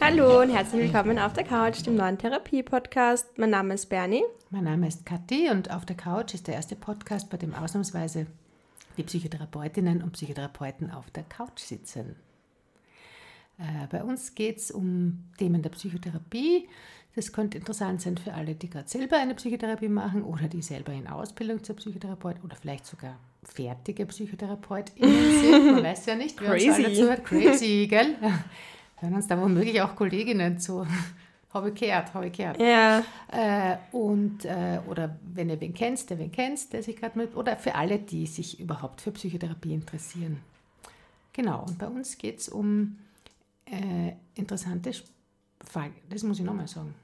Hallo und herzlich willkommen auf der Couch, dem neuen Therapie-Podcast. Mein Name ist Bernie. Mein Name ist Kathi und auf der Couch ist der erste Podcast, bei dem ausnahmsweise die Psychotherapeutinnen und Psychotherapeuten auf der Couch sitzen. Äh, bei uns geht es um Themen der Psychotherapie. Das könnte interessant sein für alle, die gerade selber eine Psychotherapie machen oder die selber in Ausbildung zur Psychotherapeut oder vielleicht sogar fertige PsychotherapeutInnen sind. Man weiß ja nicht, wer Crazy. uns alle zuhört. Crazy, gell? Hören uns da womöglich auch Kolleginnen zu. Habe ich gehört, habe ich gehört. Ja, Äh, und, äh, oder wenn ihr wen kennt, der wen kennt, der sich gerade mit, oder für alle, die sich überhaupt für Psychotherapie interessieren. Genau, und bei uns geht es um äh, interessante Fragen. Das muss ich nochmal sagen.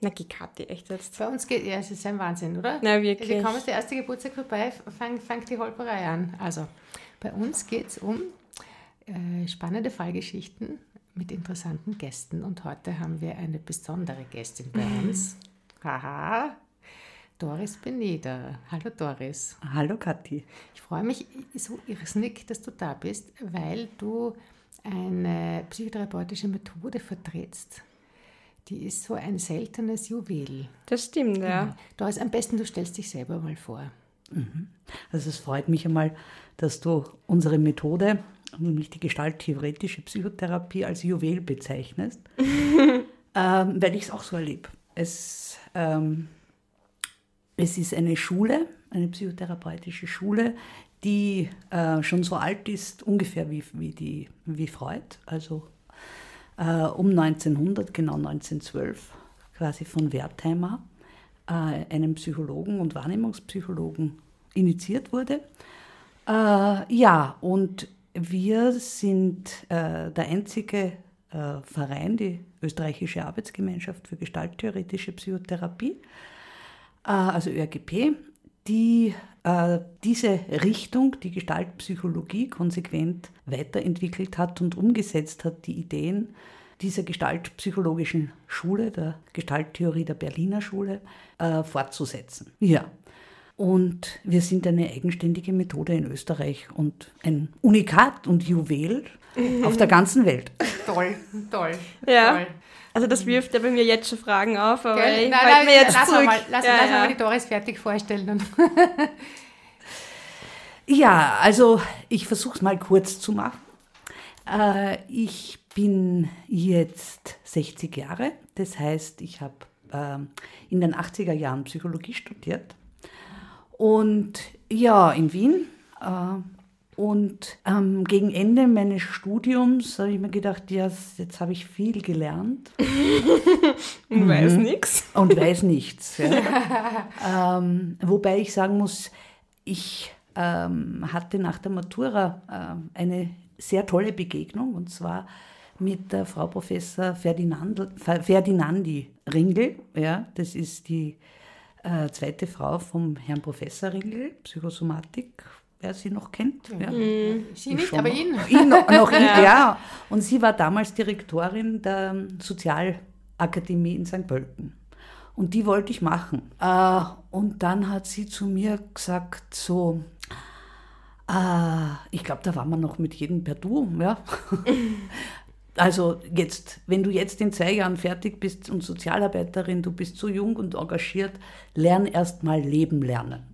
Na geh Kathi, echt jetzt. Bei uns geht, ja, es ist ein Wahnsinn, oder? Na wirklich. Also kaum ist der erste Geburtstag vorbei, fang, fängt die Holperei an. Also, bei uns geht es um äh, spannende Fallgeschichten mit interessanten Gästen. Und heute haben wir eine besondere Gästin bei uns. Haha, Doris Beneder. Hallo Doris. Hallo Kathi. Ich freue mich so irrsinnig, dass du da bist, weil du eine psychotherapeutische Methode vertrittst. Die ist so ein seltenes Juwel. Das stimmt, ja. Doris, am besten du stellst dich selber mal vor. Also es freut mich einmal, dass du unsere Methode, nämlich die gestalttheoretische Psychotherapie, als Juwel bezeichnest, ähm, weil ich es auch so erlebe. Es, ähm, es ist eine Schule, eine psychotherapeutische Schule, die äh, schon so alt ist, ungefähr wie, wie, die, wie Freud, also äh, um 1900, genau 1912, quasi von Wertheimer, äh, einem Psychologen und Wahrnehmungspsychologen, initiiert wurde. Äh, ja, und wir sind äh, der einzige äh, Verein, die Österreichische Arbeitsgemeinschaft für Gestalttheoretische Psychotherapie, äh, also ÖRGP, die diese Richtung, die Gestaltpsychologie, konsequent weiterentwickelt hat und umgesetzt hat, die Ideen dieser gestaltpsychologischen Schule, der Gestalttheorie der Berliner Schule, äh, fortzusetzen. Ja. Und wir sind eine eigenständige Methode in Österreich und ein Unikat und Juwel auf der ganzen Welt. Toll, toll. Ja. Toll. Also das wirft ja bei mir jetzt schon Fragen auf, aber Gell? ich Nein, nein, mir jetzt lass zurück. Mal, lass, ja, lass ja. mal die Doris fertig vorstellen. Und Ja, also ich versuche es mal kurz zu machen. Äh, ich bin jetzt 60 Jahre, das heißt, ich habe ähm, in den 80er Jahren Psychologie studiert und ja, in Wien. Äh, und ähm, gegen Ende meines Studiums habe ich mir gedacht, ja, jetzt habe ich viel gelernt Ich weiß nichts. und weiß nichts. Ja. ähm, wobei ich sagen muss, ich ähm, hatte nach der Matura ähm, eine sehr tolle Begegnung und zwar mit der Frau Professor Ferdinand, Ferdinandi Ringel. Ja, das ist die äh, zweite Frau vom Herrn Professor Ringel, Psychosomatik, wer sie noch kennt. Ja. sie Ich nicht, aber noch. ihn. ihn noch, noch ihn, ja. Und sie war damals Direktorin der Sozialakademie in St. Pölten. Und die wollte ich machen. Äh, und dann hat sie zu mir gesagt, so, äh, ich glaube, da waren wir noch mit jedem per Du, ja. Also jetzt, wenn du jetzt in zwei Jahren fertig bist und Sozialarbeiterin, du bist so jung und engagiert, lern erst mal leben lernen.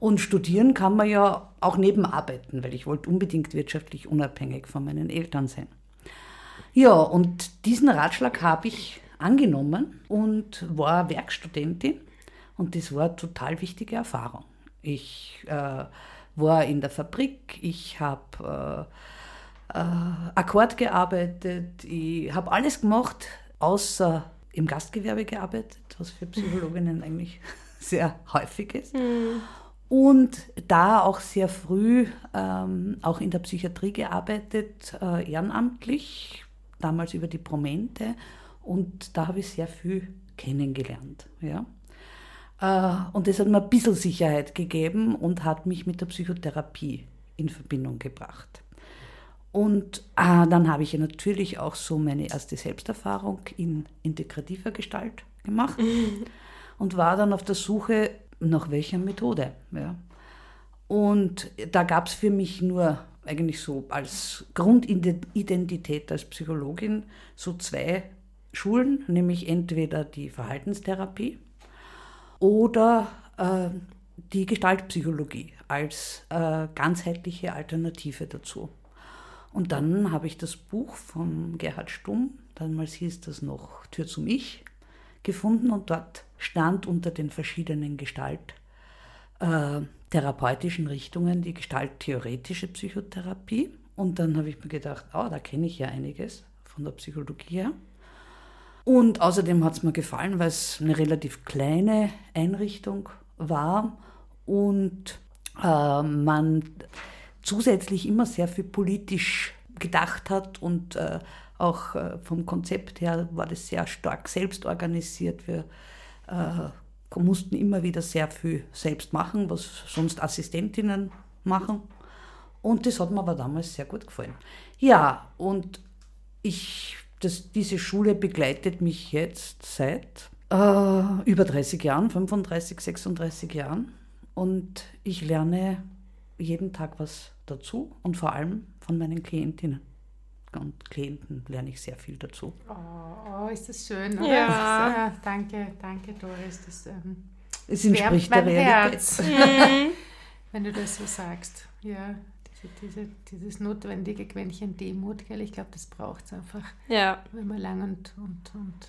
Und studieren kann man ja auch neben arbeiten, weil ich wollte unbedingt wirtschaftlich unabhängig von meinen Eltern sein. Ja, und diesen Ratschlag habe ich angenommen und war Werkstudentin und das war eine total wichtige Erfahrung. Ich äh, war in der Fabrik, ich habe äh, äh, Akkord gearbeitet, ich habe alles gemacht, außer im Gastgewerbe gearbeitet, was für Psychologinnen eigentlich sehr häufig ist. Und da auch sehr früh ähm, auch in der Psychiatrie gearbeitet, äh, ehrenamtlich, damals über die Promente. Und da habe ich sehr viel kennengelernt. Ja. Äh, und das hat mir ein bisschen Sicherheit gegeben und hat mich mit der Psychotherapie in Verbindung gebracht. Und äh, dann habe ich ja natürlich auch so meine erste Selbsterfahrung in integrativer Gestalt gemacht und war dann auf der Suche nach welcher Methode. Ja. Und da gab es für mich nur eigentlich so als Grundidentität als Psychologin so zwei Schulen, nämlich entweder die Verhaltenstherapie oder äh, die Gestaltpsychologie als äh, ganzheitliche Alternative dazu. Und dann habe ich das Buch von Gerhard Stumm, damals hieß das noch Tür zum Ich, gefunden und dort stand unter den verschiedenen Gestalt äh, Richtungen die gestalttheoretische Psychotherapie. Und dann habe ich mir gedacht, oh, da kenne ich ja einiges von der Psychologie her. Und außerdem hat es mir gefallen, weil es eine relativ kleine Einrichtung war und äh, man zusätzlich immer sehr viel politisch gedacht hat und äh, auch äh, vom Konzept her war das sehr stark selbst organisiert. Wir äh, mussten immer wieder sehr viel selbst machen, was sonst Assistentinnen machen. Und das hat mir aber damals sehr gut gefallen. Ja, und ich, das, diese Schule begleitet mich jetzt seit äh, über 30 Jahren, 35, 36 Jahren. Und ich lerne jeden Tag was dazu und vor allem von meinen Klientinnen und Klienten lerne ich sehr viel dazu. Oh, oh ist das schön, oder? Ja. Das, äh, danke, danke Doris. Das, ähm, es entspricht der mein Realität. Herz, Mhm. wenn du das so sagst. Ja, diese, diese, dieses notwendige Quäntchen Demut, gell? ich glaube, das braucht es einfach, Ja. wenn man lang und, und, und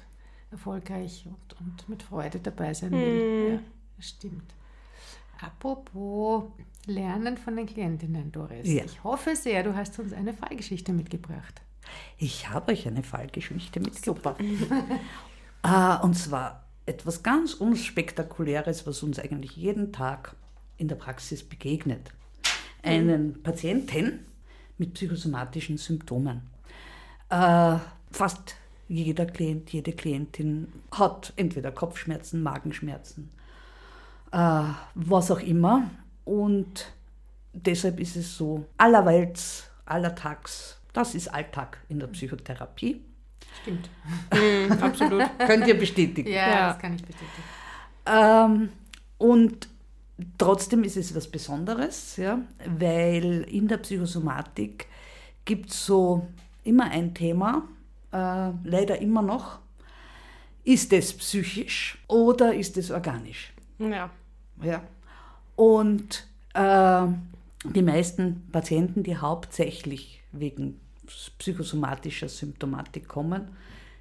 erfolgreich und, und mit Freude dabei sein Mhm. will. Ja, das stimmt. Apropos Lernen von den Klientinnen, Doris. Ja. Ich hoffe sehr, du hast uns eine Fallgeschichte mitgebracht. Ich habe euch eine Fallgeschichte mitgebracht. Ah, und zwar etwas ganz Unspektakuläres, was uns eigentlich jeden Tag in der Praxis begegnet. Einen Patienten mit psychosomatischen Symptomen. Äh, fast jeder Klient, jede Klientin hat entweder Kopfschmerzen, Magenschmerzen, äh, was auch immer. Und deshalb ist es so allerwelts, allertags, das ist Alltag in der Psychotherapie. Stimmt. Mhm, absolut. Könnt ihr bestätigen. Ja, Ja. das kann ich bestätigen. Ähm, und trotzdem ist es was Besonderes, ja, weil in der Psychosomatik gibt es so immer ein Thema, äh, leider immer noch. Ist es psychisch oder ist es organisch? Ja. Ja. Und äh, die meisten Patienten, die hauptsächlich wegen psychosomatischer Symptomatik kommen,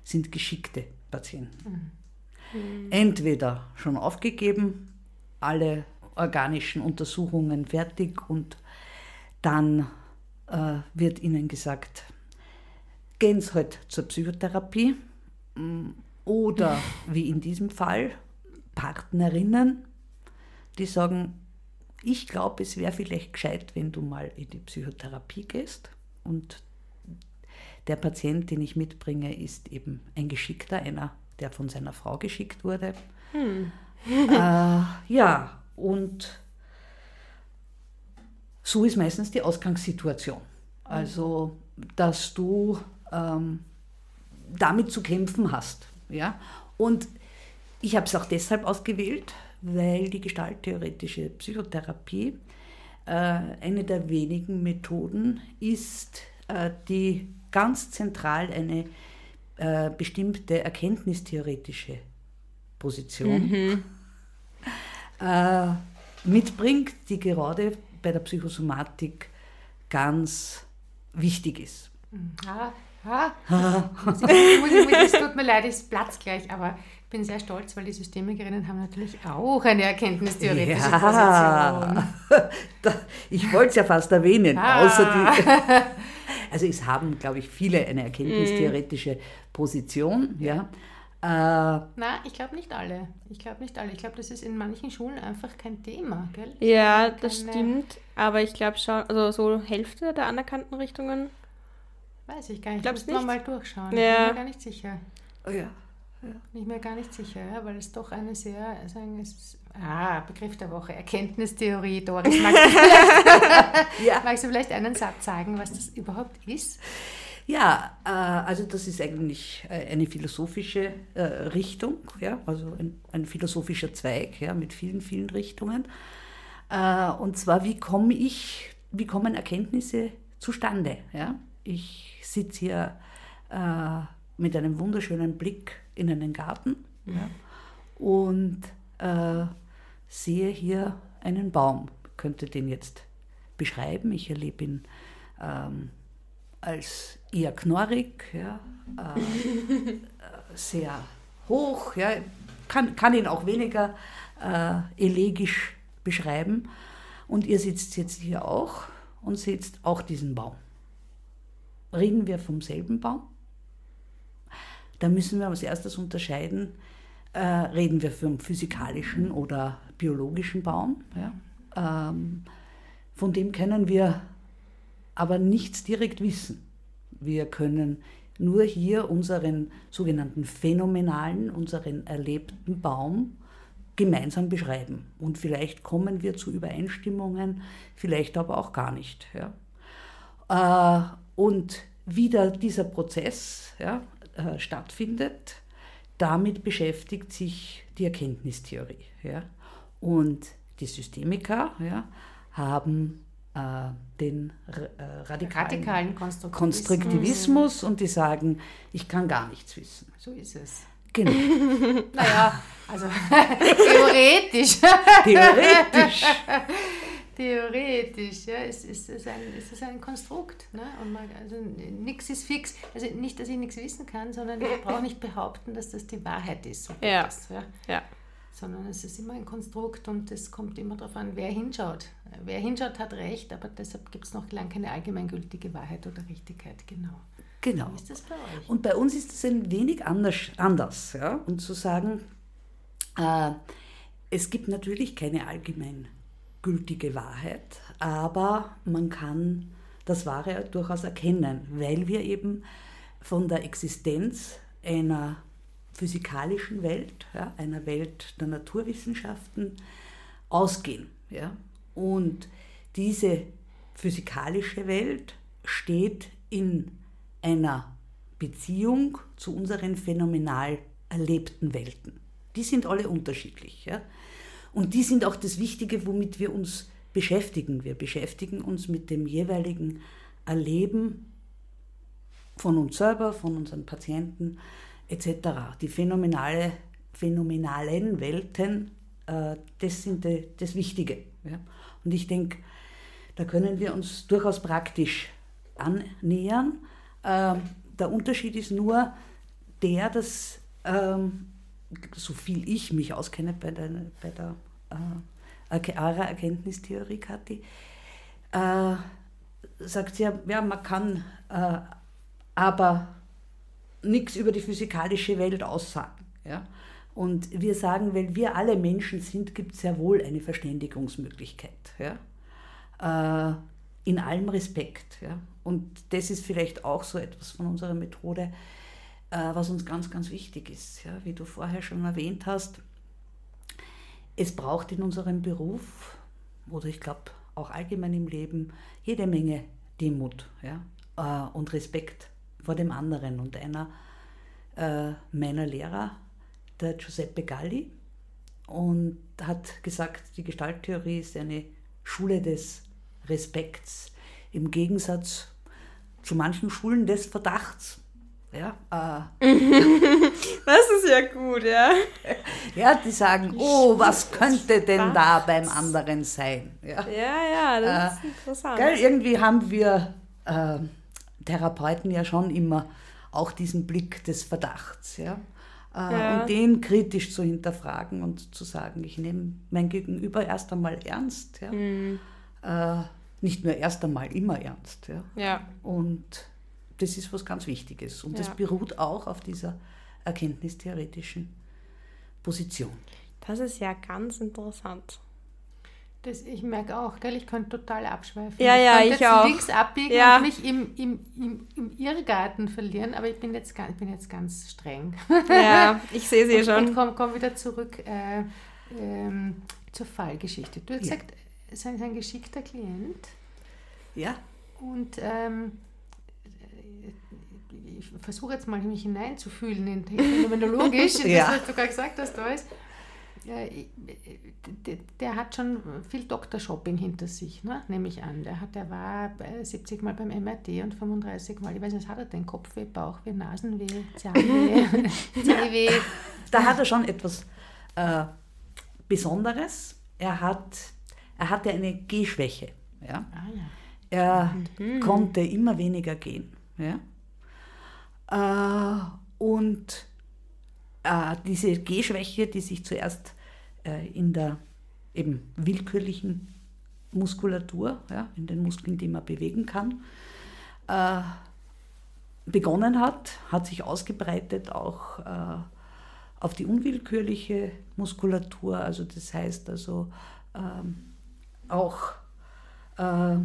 sind geschickte Patienten. Entweder schon aufgegeben, alle organischen Untersuchungen fertig und dann äh, wird ihnen gesagt, gehen Sie halt zur Psychotherapie Mm, oder wie in diesem Fall Partnerinnen, die sagen, ich glaube, es wäre vielleicht gescheit, wenn du mal in die Psychotherapie gehst. Und der Patient, den ich mitbringe, ist eben ein Geschickter, einer, der von seiner Frau geschickt wurde. äh, ja, und so ist meistens die Ausgangssituation. Also, dass du ähm, damit zu kämpfen hast. Ja? Und ich habe es auch deshalb ausgewählt, weil die gestalttheoretische Psychotherapie äh, eine der wenigen Methoden ist, äh, die ganz zentral eine äh, bestimmte erkenntnistheoretische Position äh, mitbringt, die gerade bei der Psychosomatik ganz wichtig ist. Ah, ah. ich, ich, ich, es tut mir leid, es platzt gleich, aber ich bin sehr stolz, weil die Systemikerinnen haben natürlich auch eine erkenntnistheoretische Position. Da, ich wollte es ja fast erwähnen, Ah. außer die. Also es haben, glaube ich, viele eine erkenntnistheoretische Position, ja. Äh, Nein, ich glaube nicht alle. Ich glaube nicht alle. Ich glaube, das ist in manchen Schulen einfach kein Thema, gell? Ja, das Keine- stimmt. Aber ich glaube schon, also so Hälfte der anerkannten Richtungen. Weiß ich gar nicht. Müssen wir nicht? mal durchschauen. Ja. Ich bin mir gar nicht sicher. oh ja. Bin ich mir gar nicht sicher, ja, weil es doch eine sehr, sagen es ist, ah, Begriff der Woche, Erkenntnistheorie. Doris, magst du, vielleicht, Ja. magst du vielleicht einen Satz sagen, was das überhaupt ist? Ja, äh, also das ist eigentlich äh, eine philosophische äh, Richtung, ja, also ein, ein philosophischer Zweig ja, mit vielen, vielen Richtungen. Und zwar, wie komme ich, wie kommen Erkenntnisse zustande. Ja? Ich sitze hier mit einem wunderschönen Blick in einen Garten ja? und äh, sehe hier einen Baum. Ich könnte den jetzt beschreiben. Ich erlebe ihn ähm, als eher knorrig, ja, äh, sehr hoch, ja, kann, kann ihn auch weniger äh, elegisch beschreiben. Und ihr sitzt jetzt hier auch und seht auch diesen Baum. Reden wir vom selben Baum? Da müssen wir als erstes unterscheiden, äh, reden wir vom physikalischen oder biologischen Baum. Ja? Ähm, von dem können wir aber nichts direkt wissen. Wir können nur hier unseren sogenannten phänomenalen, unseren erlebten Baum gemeinsam beschreiben. Und vielleicht kommen wir zu Übereinstimmungen, vielleicht aber auch gar nicht. Ja. Äh, und wie da dieser Prozess ja, äh, stattfindet, damit beschäftigt sich die Erkenntnistheorie. Ja. Und die Systemiker ja, haben äh, den äh, radikalen, radikalen Konstruktivismus. Konstruktivismus und die sagen, ich kann gar nichts wissen. So ist es. Genau. naja, also theoretisch. Theoretisch. Theoretisch, ja, es ist, es ist, ein, es ist ein Konstrukt. Ne? Und man, also nichts ist fix. Also nicht, dass ich nichts wissen kann, sondern ich brauche nicht behaupten, dass das die Wahrheit ist. So ja. Das, ja. ja sondern es ist immer ein Konstrukt und es kommt immer darauf an, wer hinschaut. Wer hinschaut, hat recht, aber deshalb gibt es noch lange keine allgemeingültige Wahrheit oder Richtigkeit. Genau. Genau. Wie ist das bei euch? Und bei uns ist es ein wenig anders, anders ja? und zu sagen, äh, es gibt natürlich keine allgemeingültige Wahrheit, aber man kann das Wahre durchaus erkennen, weil wir eben von der Existenz einer physikalischen Welt, ja, einer Welt der Naturwissenschaften, ausgehen. Ja? Und diese physikalische Welt steht in einer Beziehung zu unseren phänomenal erlebten Welten. Die sind alle unterschiedlich. Ja? Und die sind auch das Wichtige, womit wir uns beschäftigen. Wir beschäftigen uns mit dem jeweiligen Erleben von uns selber, von unseren Patienten, etc. Die phänomenale, phänomenalen Welten, äh, das sind die, das Wichtige. Und ich denke, da können wir uns durchaus praktisch annähern. Ähm, der Unterschied ist nur der, dass, ähm, so viel ich mich auskenne bei der, bei der äh, ARA-Erkenntnistheorie, Kathi, äh, sagt sie ja, ja, man kann äh, aber nichts über die physikalische Welt aussagen. Ja? Und wir sagen, weil wir alle Menschen sind, gibt es sehr wohl eine Verständigungsmöglichkeit. Ja? Äh, in allem Respekt. Ja? Und das ist vielleicht auch so etwas von unserer Methode, was uns ganz, ganz wichtig ist. Ja? Wie du vorher schon erwähnt hast, es braucht in unserem Beruf oder ich glaube auch allgemein im Leben jede Menge Demut ja? Äh, und Respekt vor dem anderen. Und einer äh, meiner Lehrer, der Giuseppe Galli, und hat gesagt, die Gestalttheorie ist eine Schule des Respekts im Gegensatz zu manchen Schulen des Verdachts. Ja, äh, das ist ja gut, ja. Ja, die sagen, oh, was könnte denn da beim anderen sein? Ja, ja, ja das äh, ist interessant. Gell, irgendwie haben wir äh, Therapeuten ja schon immer auch diesen Blick des Verdachts. Ja? Äh, ja. Und den kritisch zu hinterfragen und zu sagen, ich nehme mein Gegenüber erst einmal ernst. Ja? Mhm. Äh, nicht nur erst einmal, immer ernst. Ja? ja. Und das ist was ganz Wichtiges. Und ja. das beruht auch auf dieser erkenntnistheoretischen Position. Das ist ja ganz interessant. Das, ich merke auch, gell, ich kann total abschweifen. Ja, ich ja, ich jetzt auch. links abbiegen ja. und mich im, im, im, im Irrgarten verlieren, aber ich bin jetzt, ich bin jetzt ganz streng. Ja, ich sehe sie schon. Und komme komm wieder zurück äh, ähm, zur Fallgeschichte. Du hast ja. gesagt, es ist ein geschickter Klient. Ja. Und ähm, ich versuche jetzt mal mich hineinzufühlen in phänomenologisch, ja. das, was du gerade gesagt hast, da ist. äh, der, der hat schon viel Doktorshopping hinter sich, ne? nehme ich an. Der, hat, der war 70 Mal beim MRT und 35 Mal, ich weiß nicht, hat er den Kopfweh, Bauchweh, Nasenweh, Zahnweh, Zehweh? Da hat er schon etwas äh, Besonderes. Er, hat, er hatte eine Gehschwäche. Ja? Ah, ja. Er konnte immer weniger gehen. Ja? Äh, und äh, diese Gehschwäche, die sich zuerst äh, in der eben willkürlichen Muskulatur, ja, in den Muskeln, die man bewegen kann, begonnen hat, hat sich ausgebreitet auch auf die unwillkürliche Muskulatur. Also das heißt also ähm, auch äh,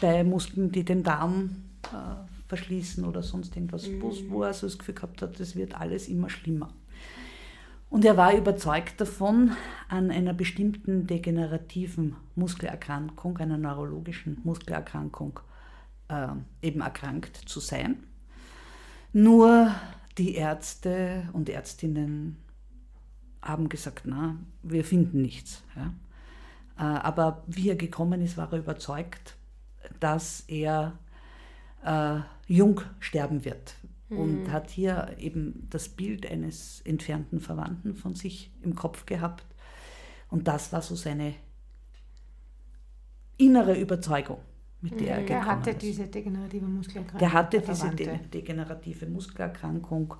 bei Muskeln, die den Darm äh, verschließen oder sonst irgendwas, mhm. wo er so das Gefühl gehabt hat, das wird alles immer schlimmer. Und er war überzeugt davon, an einer bestimmten degenerativen Muskelerkrankung, einer neurologischen Muskelerkrankung, äh, eben erkrankt zu sein. Nur die Ärzte und Ärztinnen haben gesagt, na, wir finden nichts. Ja. Äh, aber wie er gekommen ist, war er überzeugt, dass er äh, jung sterben wird. Mhm. Und hat hier eben das Bild eines entfernten Verwandten von sich im Kopf gehabt. Und das war so seine innere Überzeugung, mit der er mhm. gekommen Der hatte ist. diese degenerative Muskelerkrankung. Der hatte der diese de degenerative Muskelerkrankung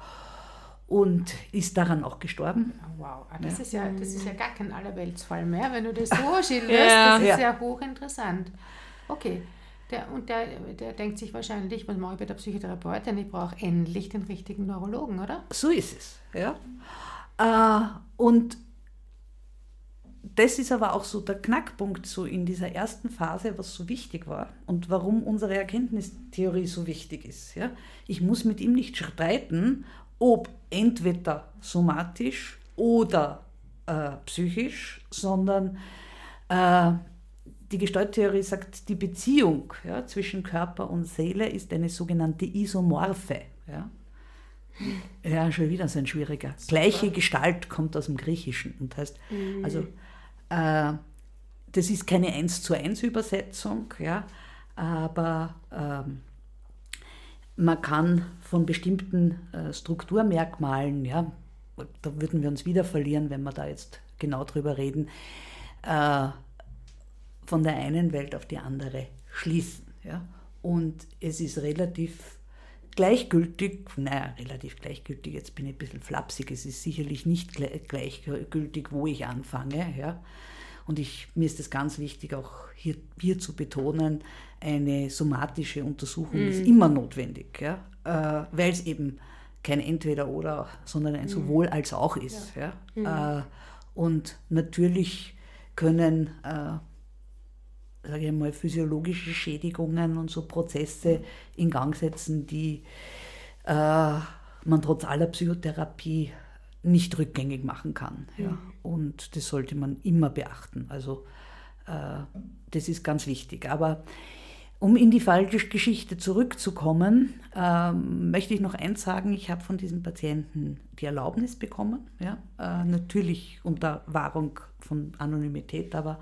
und ist daran auch gestorben. Oh, Wow, ah, das, Ja. Ist ja, das ist ja gar kein Allerweltsfall mehr, wenn du das so schilderst. Ja. Das ist Ja. ja hochinteressant. Okay, der, und der, der denkt sich wahrscheinlich, was mache ich bei der Psychotherapeutin? Ich brauche endlich den richtigen Neurologen, oder? So ist es. Ja. Äh, und das ist aber auch so der Knackpunkt so in dieser ersten Phase, was so wichtig war und warum unsere Erkenntnistheorie so wichtig ist. Ja. Ich muss mit ihm nicht streiten, ob entweder somatisch oder äh, psychisch, sondern äh, die Gestalttheorie sagt, die Beziehung ja, zwischen Körper und Seele ist eine sogenannte Isomorphe. Ja. Ja, schon wieder so ein schwieriger. Gleiche Gestalt kommt aus dem Griechischen und heißt, also äh, das ist keine 1 zu 1 Übersetzung, ja, aber ähm, man kann von bestimmten äh, Strukturmerkmalen, ja, da würden wir uns wieder verlieren, wenn wir da jetzt genau drüber reden, äh, von der einen Welt auf die andere schließen. Ja? Und es ist relativ gleichgültig, naja, relativ gleichgültig, jetzt bin ich ein bisschen flapsig, es ist sicherlich nicht gle- gleichgültig, wo ich anfange. Ja? Und ich, mir ist es ganz wichtig, auch hier, hier zu betonen, eine somatische Untersuchung ist immer notwendig, ja? äh, weil es eben kein Entweder-Oder, sondern ein sowohl als auch ist. Ja? Äh, und natürlich können äh, sage ich mal, physiologische Schädigungen und so Prozesse in Gang setzen, die äh, man trotz aller Psychotherapie nicht rückgängig machen kann. Ja. Und das sollte man immer beachten. Also äh, das ist ganz wichtig. Aber um in die falsche Geschichte zurückzukommen, ähm, möchte ich noch eins sagen. Ich habe von diesem Patienten die Erlaubnis bekommen, ja, äh, natürlich unter Wahrung von Anonymität, aber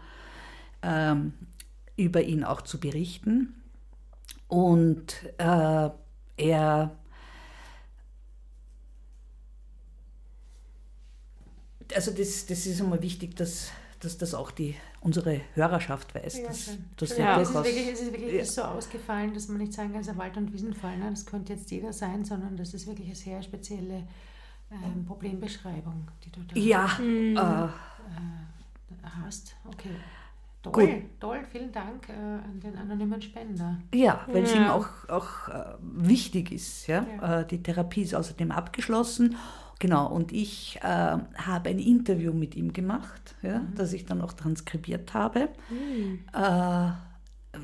ähm, über ihn auch zu berichten. Und äh, er also das, das ist einmal wichtig, dass, dass das auch die, unsere Hörerschaft weiß. dass, dass ja, der es ist wirklich, es ist wirklich Ja. so ausgefallen, dass man nicht sagen kann, es ist ein Wald- und Wiesenfall. Ne? Das könnte jetzt jeder sein, sondern das ist wirklich eine sehr spezielle ähm, Problembeschreibung, die du da ja, Mhm. äh, hast. Okay. Toll, Gut. toll, vielen Dank äh, an den anonymen Spender. Ja, weil es Ja. ihm auch, auch äh, wichtig ist. Ja? Ja. Äh, die Therapie ist außerdem abgeschlossen. Genau, und ich äh, habe ein Interview mit ihm gemacht, ja, das ich dann auch transkribiert habe, äh,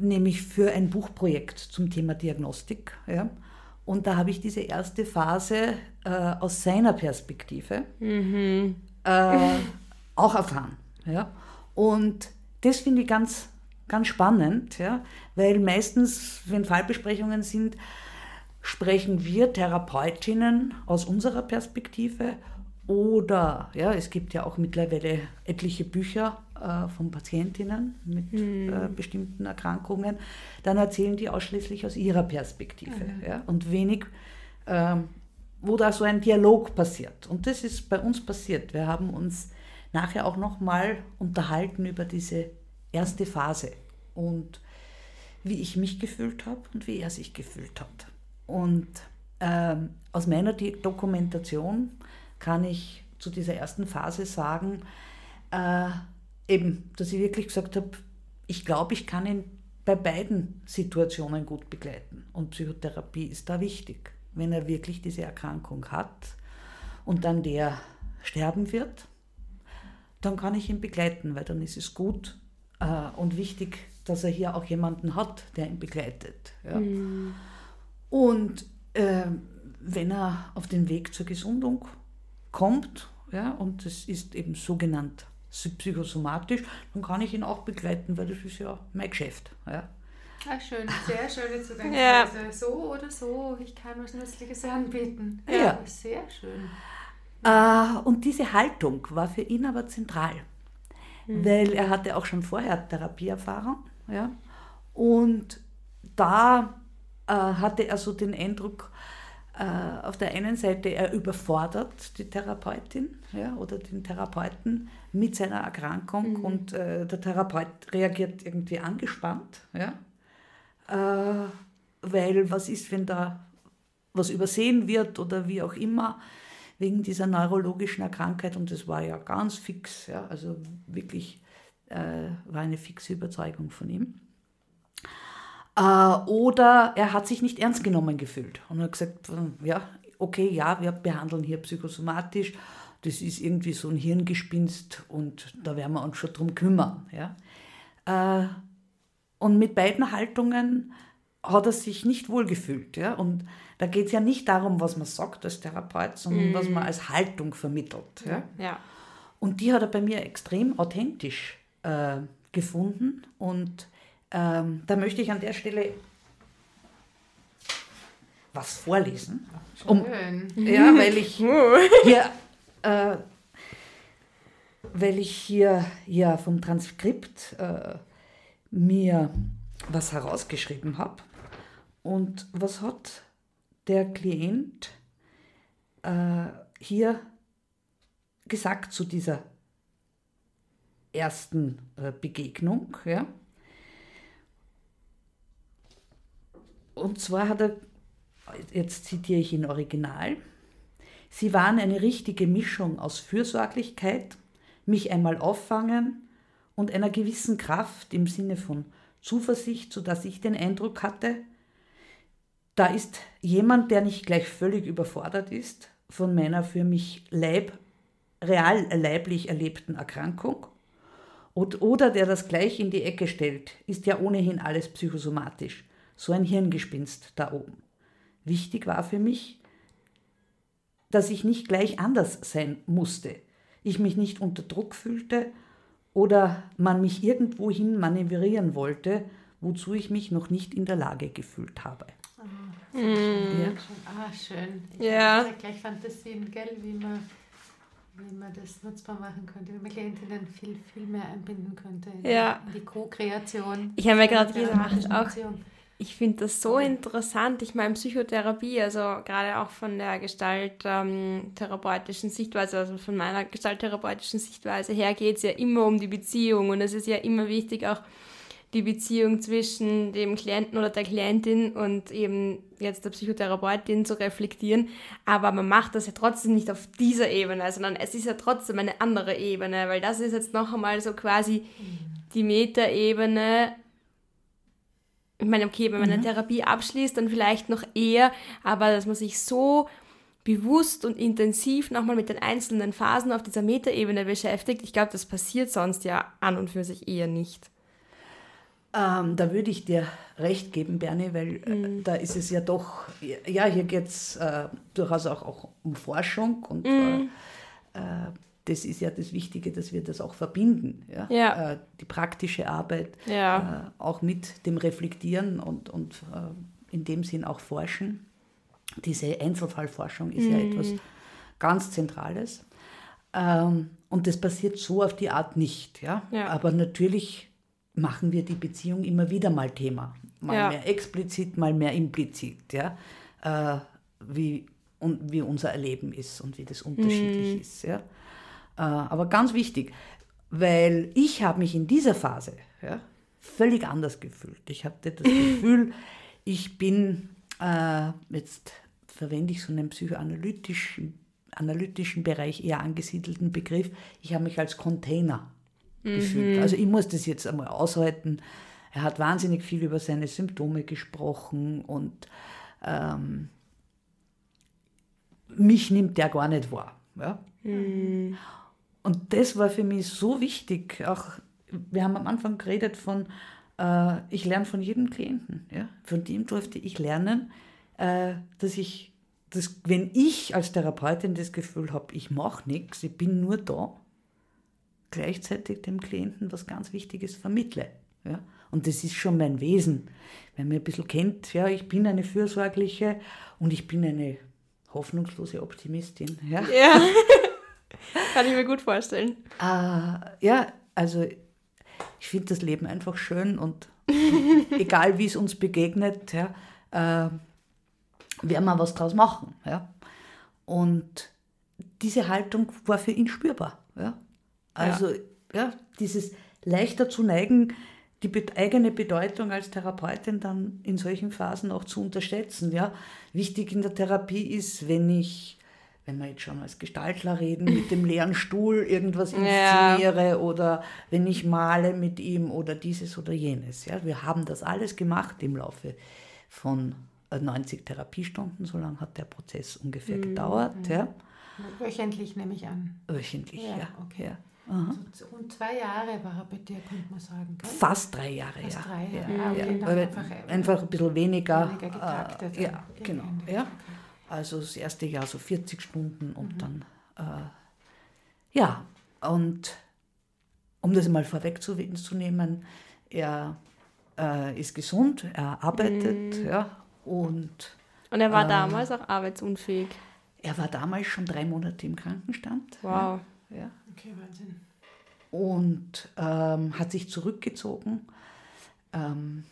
nämlich für ein Buchprojekt zum Thema Diagnostik. Ja. Und da habe ich diese erste Phase äh, aus seiner Perspektive äh, auch erfahren. Ja. Und das finde ich ganz, ganz spannend, ja, weil meistens, wenn Fallbesprechungen sind, sprechen wir Therapeutinnen aus unserer Perspektive oder ja, es gibt ja auch mittlerweile etliche Bücher äh, von Patientinnen mit äh, bestimmten Erkrankungen, dann erzählen die ausschließlich aus ihrer Perspektive ja, und wenig, ähm, wo da so ein Dialog passiert. Und das ist bei uns passiert. Wir haben uns nachher auch nochmal unterhalten über diese erste Phase und wie ich mich gefühlt habe und wie er sich gefühlt hat. Und ähm, aus meiner Dokumentation kann ich zu dieser ersten Phase sagen, äh, eben, dass ich wirklich gesagt habe, ich glaube, ich kann ihn bei beiden Situationen gut begleiten. Und Psychotherapie ist da wichtig. Wenn er wirklich diese Erkrankung hat und dann der sterben wird, dann kann ich ihn begleiten, weil dann ist es gut äh, und wichtig, dass er hier auch jemanden hat, der ihn begleitet. Ja. Und äh, wenn er auf den Weg zur Gesundung kommt, ja, und das ist eben sogenannt psychosomatisch, dann kann ich ihn auch begleiten, weil das ist ja mein Geschäft. Ja. Ah, schön, sehr schöne Ja. Zugangsweise. So oder so, ich kann was Nützliches anbieten. Ja. Sehr schön. Äh, und diese Haltung war für ihn aber zentral, weil er hatte auch schon vorher Therapieerfahrung. Ja? Und da äh, hatte er so den Eindruck, äh, auf der einen Seite, er überfordert die Therapeutin ja, oder den Therapeuten mit seiner Erkrankung und äh, der Therapeut reagiert irgendwie angespannt. Ja? Äh, weil was ist, wenn da was übersehen wird oder wie auch immer, wegen dieser neurologischen Erkrankheit. Und das war ja ganz fix, ja, also wirklich äh, war eine fixe Überzeugung von ihm. Äh, oder er hat sich nicht ernst genommen gefühlt und hat gesagt, ja, okay, ja, wir behandeln hier psychosomatisch, das ist irgendwie so ein Hirngespinst und da werden wir uns schon drum kümmern. Ja. Äh, und mit beiden Haltungen hat er sich nicht wohlgefühlt. Ja? Und da geht es ja nicht darum, was man sagt als Therapeut, sondern was man als Haltung vermittelt. Ja? Ja. Und die hat er bei mir extrem authentisch äh, gefunden. Und ähm, da möchte ich an der Stelle was vorlesen. Um, Schön. ja, weil ich hier, äh, weil ich hier ja vom Transkript äh, mir was herausgeschrieben habe. Und was hat der Klient äh, hier gesagt zu dieser ersten äh, Begegnung? Ja? Und zwar hat er, jetzt zitiere ich ihn original, Sie waren eine richtige Mischung aus Fürsorglichkeit, mich einmal auffangen und einer gewissen Kraft im Sinne von Zuversicht, sodass ich den Eindruck hatte, da ist jemand, der nicht gleich völlig überfordert ist von meiner für mich leib, real leiblich erlebten Erkrankung und, oder der das gleich in die Ecke stellt, ist ja ohnehin alles psychosomatisch. So ein Hirngespinst da oben. Wichtig war für mich, dass ich nicht gleich anders sein musste, ich mich nicht unter Druck fühlte oder man mich irgendwohin manövrieren wollte, wozu ich mich noch nicht in der Lage gefühlt habe. Ja. Ah, schön. Ich Ja. habe gleich Fantasien, gell, wie man, wie man das nutzbar machen könnte, wie man Klientinnen viel, viel mehr einbinden könnte in, Ja. in die Co-Kreation. Ich habe mir gerade gedacht, auch. Ich finde das so interessant. Ich meine, Psychotherapie, also gerade auch von der gestalttherapeutischen Sichtweise, also von meiner gestalttherapeutischen Sichtweise her, geht es ja immer um die Beziehung. Und es ist ja immer wichtig, auch die Beziehung zwischen dem Klienten oder der Klientin und eben jetzt der Psychotherapeutin zu reflektieren. Aber man macht das ja trotzdem nicht auf dieser Ebene, sondern es ist ja trotzdem eine andere Ebene, weil das ist jetzt noch einmal so quasi die Metaebene ich meine, okay, wenn man eine Therapie abschließt, dann vielleicht noch eher, aber dass man sich so bewusst und intensiv nochmal mit den einzelnen Phasen auf dieser Metaebene beschäftigt, ich glaube, das passiert sonst ja an und für sich eher nicht. Ähm, da würde ich dir recht geben, Bernie, weil äh, da ist es ja doch, ja, hier geht es äh, durchaus auch, auch um Forschung und äh, äh, das ist ja das Wichtige, dass wir das auch verbinden. Ja? Ja. Äh, die praktische Arbeit Ja. auch mit dem Reflektieren und, und in dem Sinn auch Forschen. Diese Einzelfallforschung ist ja etwas ganz Zentrales. Ähm, und das passiert so auf die Art nicht. Ja? Ja. Aber natürlich machen wir die Beziehung immer wieder mal Thema. Mal Ja. mehr explizit, mal mehr implizit. Ja? Äh, wie, und wie unser Erleben ist und wie das unterschiedlich ist. Ja? Äh, aber ganz wichtig, weil ich habe mich in dieser Phase ja, völlig anders gefühlt. Ich hatte das Gefühl, ich bin, äh, jetzt verwende ich so einen psychoanalytischen analytischen Bereich eher angesiedelten Begriff, ich habe mich als Container gefühlt. Also ich muss das jetzt einmal aushalten. Er hat wahnsinnig viel über seine Symptome gesprochen und ähm, mich nimmt der gar nicht wahr. Ja? Und das war für mich so wichtig. Auch wir haben am Anfang geredet von, äh, ich lerne von jedem Klienten. Ja? Von dem durfte ich lernen, äh, dass ich, dass, wenn ich als Therapeutin das Gefühl habe, ich mache nichts, ich bin nur da, gleichzeitig dem Klienten was ganz Wichtiges vermittle. Ja? Und das ist schon mein Wesen. Wenn man ein bisschen kennt, ja, ich bin eine fürsorgliche und ich bin eine hoffnungslose Optimistin. Ja? Ja. Kann ich mir gut vorstellen. Äh, ja, also ich finde das Leben einfach schön und egal wie es uns begegnet, ja, äh, werden wir was draus machen. Ja. Und diese Haltung war für ihn spürbar. Ja. Also ja. dieses leichter zu neigen, die eigene Bedeutung als Therapeutin dann in solchen Phasen auch zu unterschätzen. Ja. Wichtig in der Therapie ist, wenn ich, wenn wir jetzt schon als Gestaltler reden, mit dem leeren Stuhl irgendwas Ja. inszeniere oder wenn ich male mit ihm oder dieses oder jenes. Ja. Wir haben das alles gemacht im Laufe von äh, 90 Therapiestunden, so lange hat der Prozess ungefähr gedauert. Ja. Wöchentlich nehme ich an. Wöchentlich, Ja, ja. okay. ja. Aha. So rund zwei Jahre war er bei dir, könnte man sagen. Gell? Fast drei Jahre, Fast ja. drei ja. Jahre. Ah, okay, ja. dann Aber einfach, äh, einfach ein bisschen weniger. weniger getaktet Äh, ja, genau. Ende. Ja. Okay. Also das erste Jahr so 40 Stunden und Mhm. dann, äh, ja, und um das mal vorwegzunehmen, er äh, ist gesund, er arbeitet, Mhm. ja, und Und er war Ah. damals auch arbeitsunfähig. er war damals schon drei Monate im Krankenstand. Wow. Ja, ja. Okay, Wahnsinn. und ähm, hat sich zurückgezogen. Ähm,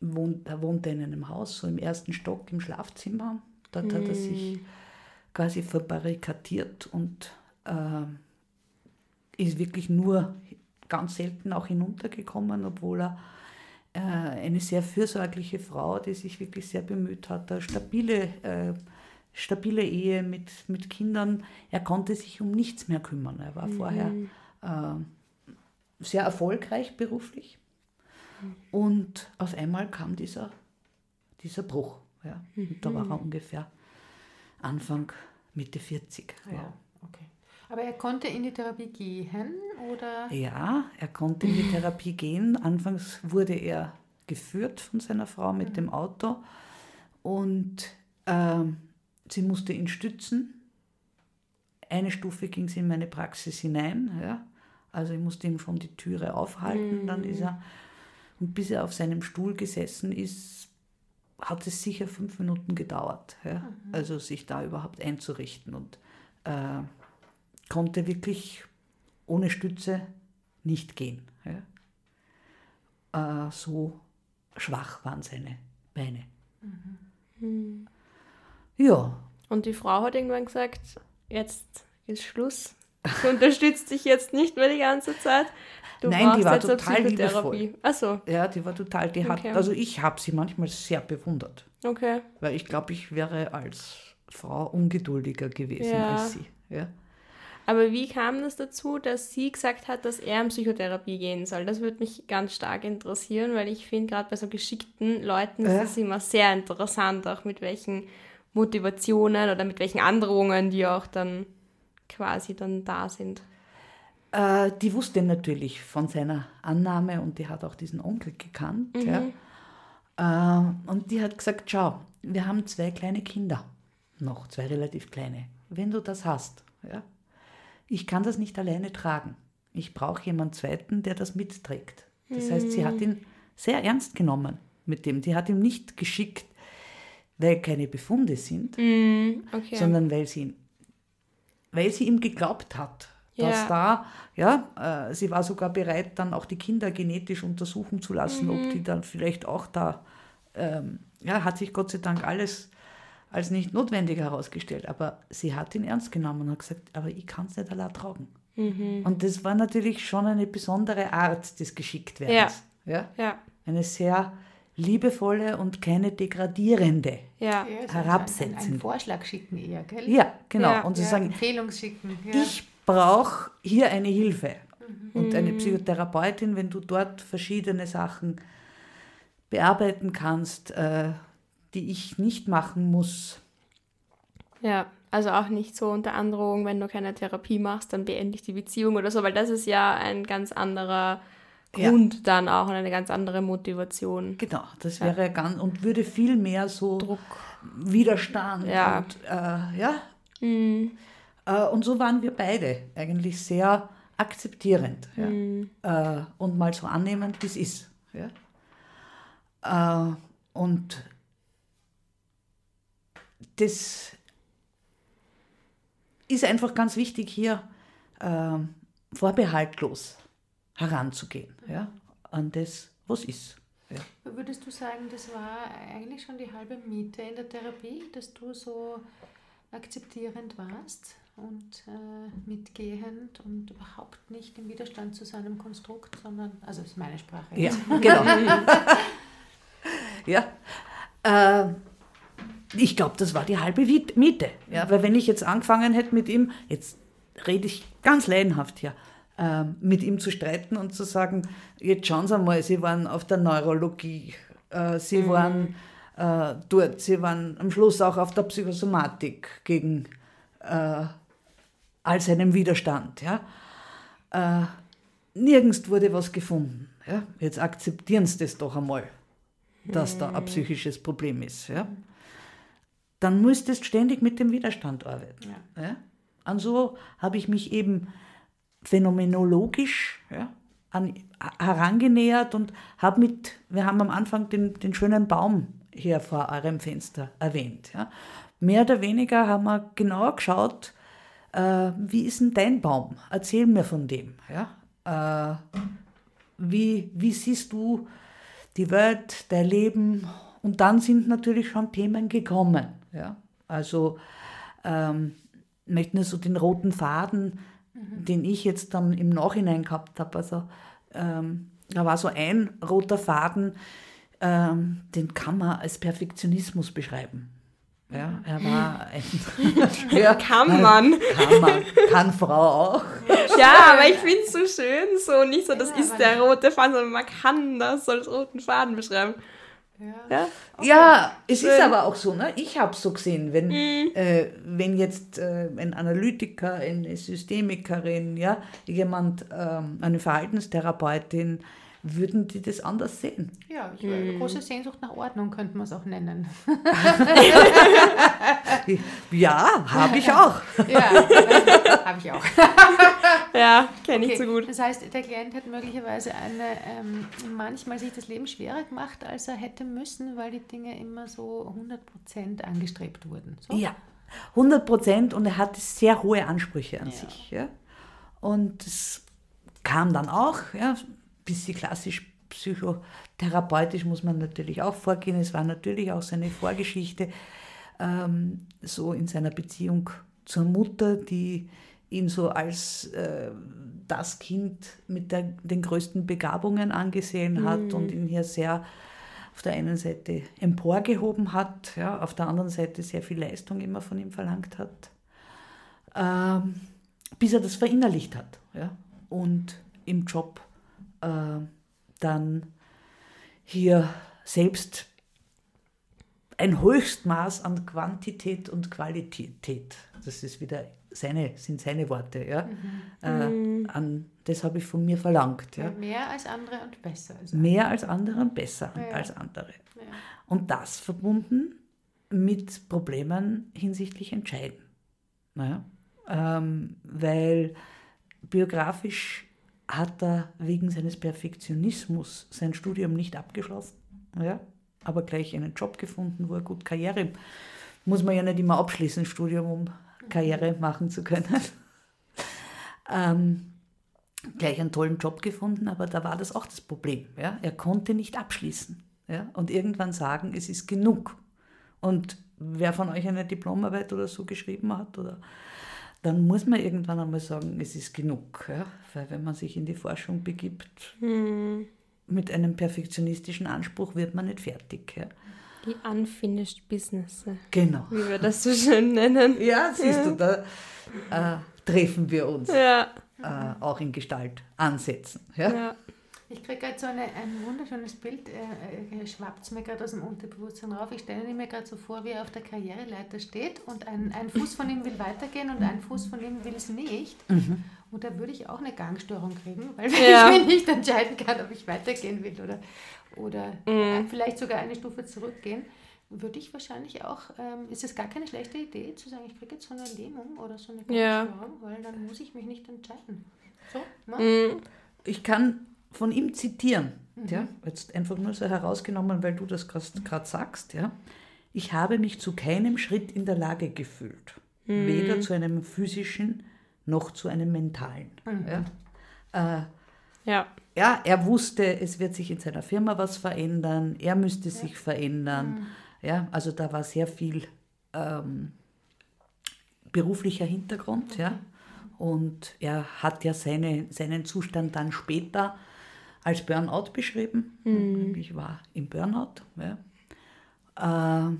wohnt, er wohnte in einem Haus, so im ersten Stock im Schlafzimmer. Dort hat er sich quasi verbarrikadiert und ähm, ist wirklich nur ganz selten auch hinuntergekommen, obwohl er äh, eine sehr fürsorgliche Frau, die sich wirklich sehr bemüht hat, eine stabile, äh, stabile Ehe mit, mit Kindern. Er konnte sich um nichts mehr kümmern. Er war vorher äh, sehr erfolgreich beruflich. Und auf einmal kam dieser, dieser Bruch. Ja. Und da war er ungefähr Anfang, Mitte 40. Ja, okay. Aber er konnte in die Therapie gehen oder? Ja, er konnte in die Therapie gehen. Anfangs wurde er geführt von seiner Frau mit dem Auto und ähm, sie musste ihn stützen. Eine Stufe ging sie in meine Praxis hinein. Ja. Also ich musste ihm schon die Türe aufhalten. Dann ist er, und bis er auf seinem Stuhl gesessen ist, hat es sicher fünf Minuten gedauert. Ja. Also sich da überhaupt einzurichten und äh, konnte wirklich ohne Stütze nicht gehen. Ja. Äh, so schwach waren seine Beine. Ja, Und die Frau hat irgendwann gesagt, jetzt ist Schluss. Sie unterstützt dich jetzt nicht mehr die ganze Zeit. Du Nein, die war total Psychotherapie. Achso, ja, die war total, die hat, Okay. also ich habe sie manchmal sehr bewundert, okay. weil ich glaube, ich wäre als Frau ungeduldiger gewesen Ja. als sie. Ja. Aber wie kam das dazu, dass sie gesagt hat, dass er in Psychotherapie gehen soll? Das würde mich ganz stark interessieren, weil ich finde, gerade bei so geschickten Leuten ist es immer sehr interessant, auch mit welchen Motivationen oder mit welchen Androhungen die auch dann quasi dann da sind. Äh, die wusste natürlich von seiner Annahme und die hat auch diesen Onkel gekannt. Ja. Äh, und die hat gesagt, schau, wir haben zwei kleine Kinder, noch zwei relativ kleine. Wenn du das hast, ja, ich kann das nicht alleine tragen. Ich brauche jemanden zweiten, der das mitträgt. Das heißt, sie hat ihn sehr ernst genommen mit dem. Die hat ihm nicht geschickt, weil keine Befunde sind, Okay. sondern weil sie weil sie ihm geglaubt hat, dass Ja. da, ja, äh, sie war sogar bereit, dann auch die Kinder genetisch untersuchen zu lassen, ob die dann vielleicht auch da, ähm, ja, hat sich Gott sei Dank alles als nicht notwendig herausgestellt. Aber sie hat ihn ernst genommen und hat gesagt, aber ich kann es nicht allein tragen. Und das war natürlich schon eine besondere Art des Geschicktwerdens. Ja. Ja, Eine sehr liebevolle und keine degradierende. ja. Ja, so Herabsetzen. Einen, Vorschlag schicken eher, gell? Ja, genau. Ja. und sie Ja, sagen, Empfehlung schicken. Ja. ich brauche hier eine Hilfe. Und eine Psychotherapeutin, wenn du dort verschiedene Sachen bearbeiten kannst, äh, die ich nicht machen muss. Ja, also auch nicht so unter Androhung, wenn du keine Therapie machst, dann beende ich die Beziehung oder so, weil das ist ja ein ganz anderer Ja. Grund dann auch und eine ganz andere Motivation. Genau, das wäre ganz und würde viel mehr so Druck. Widerstand Ja. und äh, ja. Mhm. Äh, und so waren wir beide eigentlich sehr akzeptierend ja. Mhm. äh, und mal so annehmend, wie es ist. Ja. Äh, und das ist einfach ganz wichtig, hier äh, vorbehaltlos heranzugehen ja, an das, was ist. Ja. Würdest du sagen, das war eigentlich schon die halbe Miete in der Therapie, dass du so akzeptierend warst und äh, mitgehend und überhaupt nicht im Widerstand zu seinem Konstrukt, sondern, also das ist meine Sprache. Ja, genau. ja. Äh, ich glaube, das war die halbe Miete. Ja, weil wenn ich jetzt angefangen hätte mit ihm, jetzt rede ich ganz leidenhaft hier, mit ihm zu streiten und zu sagen, jetzt schauen Sie mal, Sie waren auf der Neurologie, äh, Sie waren äh, dort, Sie waren am Schluss auch auf der Psychosomatik gegen äh, all seinen Widerstand. Ja? Äh, nirgends wurde was gefunden. Ja? Jetzt akzeptieren Sie das doch einmal, dass da ein psychisches Problem ist. Ja? Dann müsstest du ständig mit dem Widerstand arbeiten. Ja? Und so habe ich mich eben phänomenologisch ja, an, herangenähert und habe mit, wir haben am Anfang den, den schönen Baum hier vor eurem Fenster erwähnt. Ja? Mehr oder weniger haben wir genauer geschaut, äh, wie ist denn dein Baum? Erzähl mir von dem. Ja? Äh, wie, wie siehst du die Welt, dein Leben? Und dann sind natürlich schon Themen gekommen. Ja? Also ähm, ich möchte nur so den roten Faden, den ich jetzt dann im Nachhinein gehabt habe. Also ähm, da war so ein roter Faden, ähm, den kann man als Perfektionismus beschreiben. Ja, er war ein, ja, Kann man. kann man, kann Frau auch. Ja, aber ich finde es so schön, so nicht so, das Ja, ist der rote Faden, sondern man kann das so als roten Faden beschreiben. Ja. Ja? Ja, es ist Schön. aber auch so, ne? ich habe es so gesehen, wenn, äh, wenn jetzt äh, ein Analytiker, eine Systemikerin, ja, jemand, ähm, eine Verhaltenstherapeutin, würden die das anders sehen. Ja, ich, äh, große Sehnsucht nach Ordnung könnte man es auch nennen. Ja, habe ich auch. Ja, habe ich auch. Ja, kenne ich Okay, so gut. Das heißt, der Klient hat möglicherweise eine, ähm, manchmal sich das Leben schwerer gemacht, als er hätte müssen, weil die Dinge immer so 100% angestrebt wurden. So? Ja, 100 Prozent und er hatte sehr hohe Ansprüche an sich. Ja? Und es kam dann auch, ja, bisschen klassisch psychotherapeutisch muss man natürlich auch vorgehen. Es war natürlich auch seine Vorgeschichte, ähm, so in seiner Beziehung zur Mutter, die ihn so als äh, das Kind mit der, den größten Begabungen angesehen hat und ihn hier sehr auf der einen Seite emporgehoben hat, ja, auf der anderen Seite sehr viel Leistung immer von ihm verlangt hat, ähm, bis er das verinnerlicht hat ja, und im Job äh, dann hier selbst ein Höchstmaß an Quantität und Qualität, das ist wieder seine, sind seine Worte, ja, äh, an, das habe ich von mir verlangt. Ja. Mehr als andere und besser. als Mehr als andere und besser Ja. als andere. Ja. Und das verbunden mit Problemen hinsichtlich Entscheiden. Naja, ähm, weil biografisch hat er wegen seines Perfektionismus sein Studium nicht abgeschlossen, ja, aber gleich einen Job gefunden, wo er gut Karriere, muss man ja nicht immer abschließen, Studium, um Karriere machen zu können. ähm, gleich einen tollen Job gefunden, aber da war das auch das Problem. Ja? Er konnte nicht abschließen ja? und irgendwann sagen, es ist genug. Und wer von euch eine Diplomarbeit oder so geschrieben hat, oder, dann muss man irgendwann einmal sagen, es ist genug. Ja? Weil wenn man sich in die Forschung begibt, Hm. mit einem perfektionistischen Anspruch wird man nicht fertig. Ja? Die unfinished business, Genau. wie wir das so schön nennen. Ja, siehst du, da äh, treffen wir uns Ja, äh, auch in Gestalt ansetzen. Ja? ja. Ich kriege gerade so eine, ein wunderschönes Bild, äh, äh, schwappt es mir gerade aus dem Unterbewusstsein rauf. Ich stelle mir gerade so vor, wie er auf der Karriereleiter steht und ein, ein Fuß von ihm will weitergehen und ein Fuß von ihm will es nicht. Und da würde ich auch eine Gangstörung kriegen, weil wenn Ja. ich mich nicht entscheiden kann, ob ich weitergehen will oder, oder äh, vielleicht sogar eine Stufe zurückgehen, würde ich wahrscheinlich auch, ähm, ist es gar keine schlechte Idee zu sagen, ich kriege jetzt so eine Lähmung oder so eine Ja. Gangstörung, weil dann muss ich mich nicht entscheiden. So, ne? Mhm. Ich kann von ihm zitieren, ja? jetzt einfach nur so herausgenommen, weil du das gerade sagst. Ja? Ich habe mich zu keinem Schritt in der Lage gefühlt, weder zu einem physischen noch zu einem mentalen. Ja? Äh, ja. ja, er wusste, es wird sich in seiner Firma was verändern, er müsste sich verändern. Ja, also da war sehr viel ähm, beruflicher Hintergrund, ja. Und er hat ja seine, seinen Zustand dann später als Burnout beschrieben. Ich war im Burnout. Ja, äh,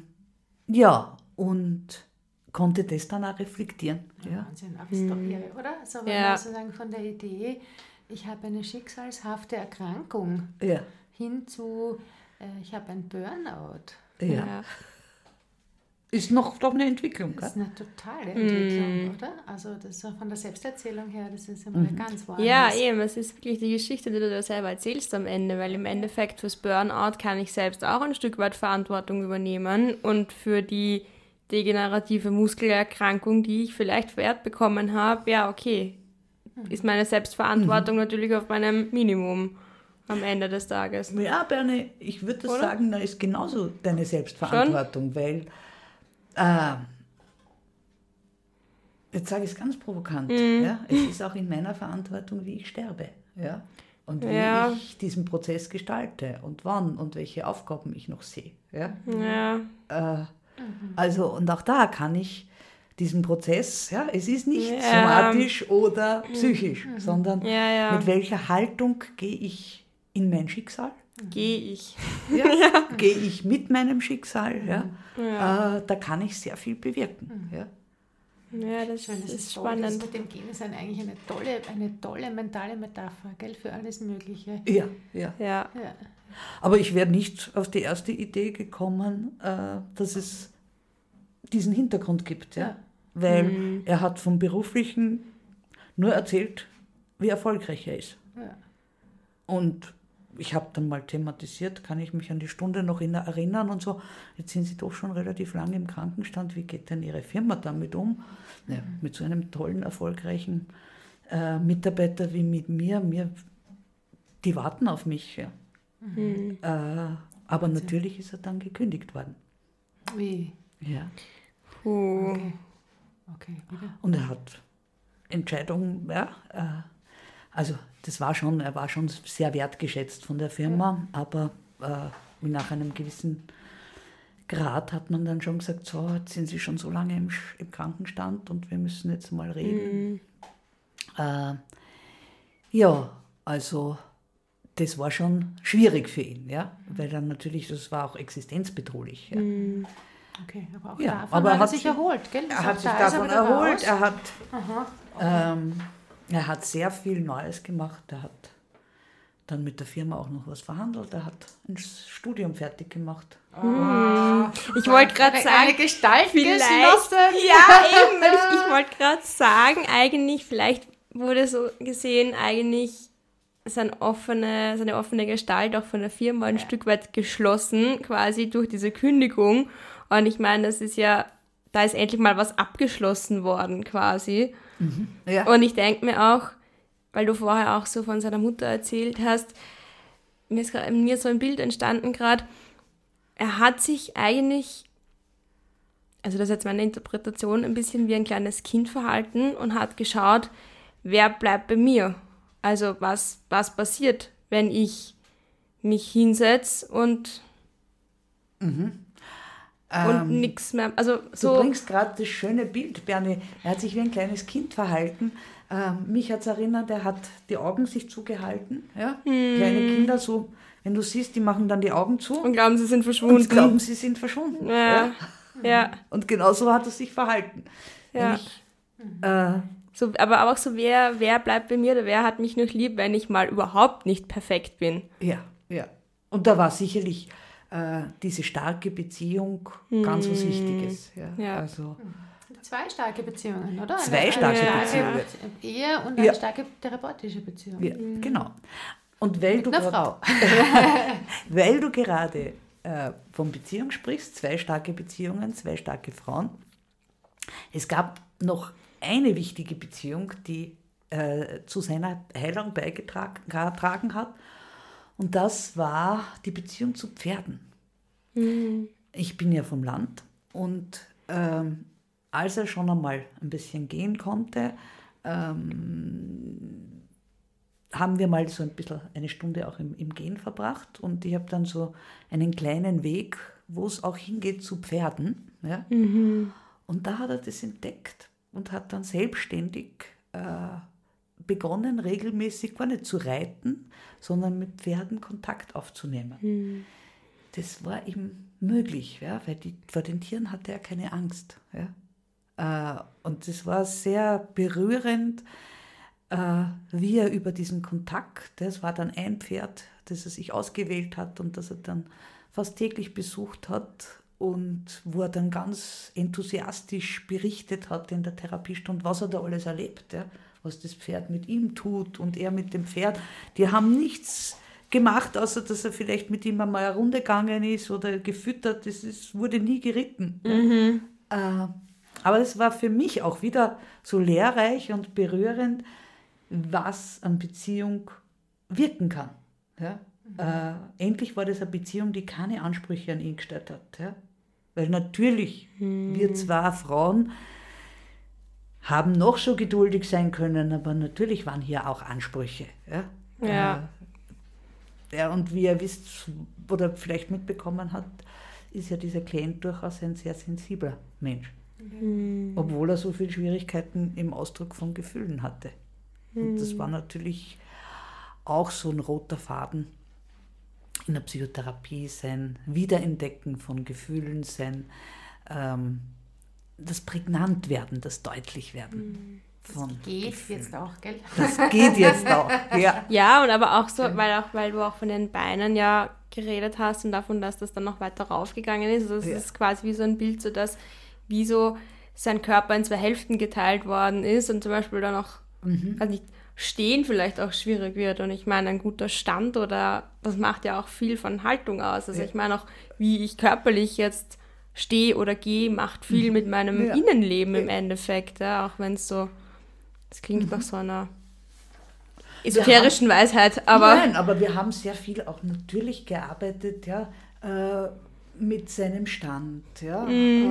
ja und konnte das dann auch reflektieren. Ja. Wahnsinn, aber ist doch irre, oder? Also wenn Ja. man sozusagen von der Idee, ich habe eine schicksalshafte Erkrankung, Ja. hin zu, äh, ich habe ein Burnout. Ja. ja. Ist noch doch eine Entwicklung, Das ist eine totale Entwicklung, oder? Also das ist auch von der Selbsterzählung her, das ist immer ganz woanders. Ja, eben, es ist wirklich die Geschichte, die du da selber erzählst am Ende, weil im Endeffekt fürs Burnout kann ich selbst auch ein Stück weit Verantwortung übernehmen und für die degenerative Muskelerkrankung, die ich vielleicht vererbt bekommen habe, ja, okay, ist meine Selbstverantwortung natürlich auf meinem Minimum am Ende des Tages. Ja, Bernie, ich würde sagen, da ist genauso deine Selbstverantwortung, weil, äh, jetzt sage ich es ganz provokant, Mhm. ja, es ist auch in meiner Verantwortung, wie ich sterbe. Ja? Und wie Ja. ich diesen Prozess gestalte und wann und welche Aufgaben ich noch sehe. Ja? Ja, Äh, Also, und auch da kann ich diesen Prozess, ja, es ist nicht Ja. somatisch oder psychisch, sondern ja, ja, mit welcher Haltung gehe ich in mein Schicksal? Gehe ich. Ja, Gehe ich mit meinem Schicksal? Ja? Äh, da kann ich sehr viel bewirken. Ja? Ja, das, Schön, das ist, ist toll, das spannend. mit dem Gene sein eigentlich eine tolle, eine tolle mentale Metapher, gell, für alles Mögliche. Ja, ja. Ja, Ja. Aber ich wäre nicht auf die erste Idee gekommen, äh, dass es diesen Hintergrund gibt. Ja? Ja. Weil er hat vom Beruflichen nur erzählt, wie erfolgreich er ist. Ja. Und ich habe dann mal thematisiert, kann ich mich an die Stunde noch in- erinnern und so. Jetzt sind Sie doch schon relativ lange im Krankenstand. Wie geht denn Ihre Firma damit um? Ja, mit so einem tollen, erfolgreichen äh, Mitarbeiter wie mit mir. mir die warten auf mich. Ja. Äh, aber natürlich ist er dann gekündigt worden. Wie? Ja. Puh. Okay. Okay. Und er hat Entscheidungen, ja, äh, also das war schon, er war schon sehr wertgeschätzt von der Firma, aber äh, nach einem gewissen Grad hat man dann schon gesagt, so, jetzt sind Sie schon so lange im, im Krankenstand und wir müssen jetzt mal reden. Äh, ja, also das war schon schwierig für ihn, ja, weil dann natürlich, das war auch existenzbedrohlich. Ja. Okay, aber auch Ja, davon aber er hat er sich erholt, gell? Er hat sich ist davon erholt, er hat, Aha. ähm, er hat sehr viel Neues gemacht, er hat dann mit der Firma auch noch was verhandelt, er hat ein Studium fertig gemacht. Ich wollte gerade sagen, eine Gestalt vielleicht, geschlossen. ja, eben, ich, ich wollte gerade sagen, eigentlich, vielleicht wurde so gesehen, eigentlich seine offene, seine offene Gestalt auch von der Firma ein Stück weit geschlossen, quasi durch diese Kündigung. Und ich meine, das ist ja, da ist endlich mal was abgeschlossen worden, quasi. Ja. Und ich denke mir auch, weil du vorher auch so von seiner Mutter erzählt hast, mir ist grad, mir so ein Bild entstanden gerade, er hat sich eigentlich also das ist jetzt meine Interpretation, ein bisschen wie ein kleines Kind verhalten und hat geschaut, wer bleibt bei mir. Also was, was passiert, wenn ich mich hinsetze und, und Ähm, nichts mehr. Also Du so. bringst gerade das schöne Bild, Bernie. Er hat sich wie ein kleines Kind verhalten. Ähm, mich hat es erinnert, er hat die Augen sich zugehalten. Ja? Kleine Kinder so, wenn du siehst, die machen dann die Augen zu Und glauben, sie sind und verschwunden. glauben, sie sind verschwunden. ja. ja. Und genauso hat er sich verhalten. Ja. Ich, äh, So, aber auch so, wer, wer bleibt bei mir oder wer hat mich noch lieb, wenn ich mal überhaupt nicht perfekt bin. ja, ja. Und da war sicherlich äh, diese starke Beziehung ganz was Wichtiges. Ja. Ja. Also, Zwei starke Beziehungen, oder? Zwei Eine starke starke Beziehungen. Ehe und eine Ja. starke therapeutische Beziehung. ja, genau. Und weil du Eine grad- Frau. Weil du gerade äh, von Beziehung sprichst, zwei starke Beziehungen, zwei starke Frauen. Es gab noch eine wichtige Beziehung, die äh, zu seiner Heilung beigetragen getragen hat. Und das war die Beziehung zu Pferden. Ich bin ja vom Land und ähm, als er schon einmal ein bisschen gehen konnte, ähm, haben wir mal so ein bisschen eine Stunde auch im, im Gehen verbracht und ich habe dann so einen kleinen Weg, wo es auch hingeht zu Pferden. Ja? Und da hat er das entdeckt und hat dann selbstständig äh, begonnen, regelmäßig gar nicht zu reiten, sondern mit Pferden Kontakt aufzunehmen. Das war ihm möglich, ja? weil die, vor den Tieren hatte er keine Angst. Ja? Äh, und das war sehr berührend, äh, wie er über diesen Kontakt, das war dann ein Pferd, das er sich ausgewählt hat und das er dann fast täglich besucht hat und wo er dann ganz enthusiastisch berichtet hat in der Therapiestunde, was er da alles erlebt, ja, was das Pferd mit ihm tut und er mit dem Pferd. Die haben nichts gemacht, außer dass er vielleicht mit ihm einmal eine Runde gegangen ist oder gefüttert, das ist, wurde nie geritten. Ja. Äh, aber es war für mich auch wieder so lehrreich und berührend, was an Beziehung wirken kann. Ja? Äh, endlich war das eine Beziehung, die keine Ansprüche an ihn gestellt hat. Ja? Weil natürlich, wir zwei Frauen haben noch so geduldig sein können, aber natürlich waren hier auch Ansprüche. Ja. Ja. Äh, ja, und wie ihr wisst oder vielleicht mitbekommen hat, ist ja dieser Klient durchaus ein sehr sensibler Mensch. Obwohl er so viele Schwierigkeiten im Ausdruck von Gefühlen hatte. Und das war natürlich auch so ein roter Faden in der Psychotherapie, sein Wiederentdecken von Gefühlen, sein ähm, das Prägnantwerden, das Deutlichwerden von Geht Gefühlen. jetzt auch, gell? Das geht jetzt auch, ja. Ja, und aber auch so, weil auch, weil du auch von den Beinen ja geredet hast und davon, dass das dann noch weiter raufgegangen ist. Also es Ja. ist quasi wie so ein Bild, so dass wie so sein Körper in zwei Hälften geteilt worden ist und zum Beispiel dann auch, also nicht, stehen vielleicht auch schwierig wird. Und ich meine, ein guter Stand oder das macht ja auch viel von Haltung aus. Also Ja. ich meine auch, wie ich körperlich jetzt stehe oder gehe, macht viel mit meinem Ja. Innenleben im. Endeffekt, ja, auch wenn es so, das klingt nach so einer esoterischen Weisheit, aber Nein, aber wir haben sehr viel auch natürlich gearbeitet, ja, äh, mit seinem Stand, ja, äh,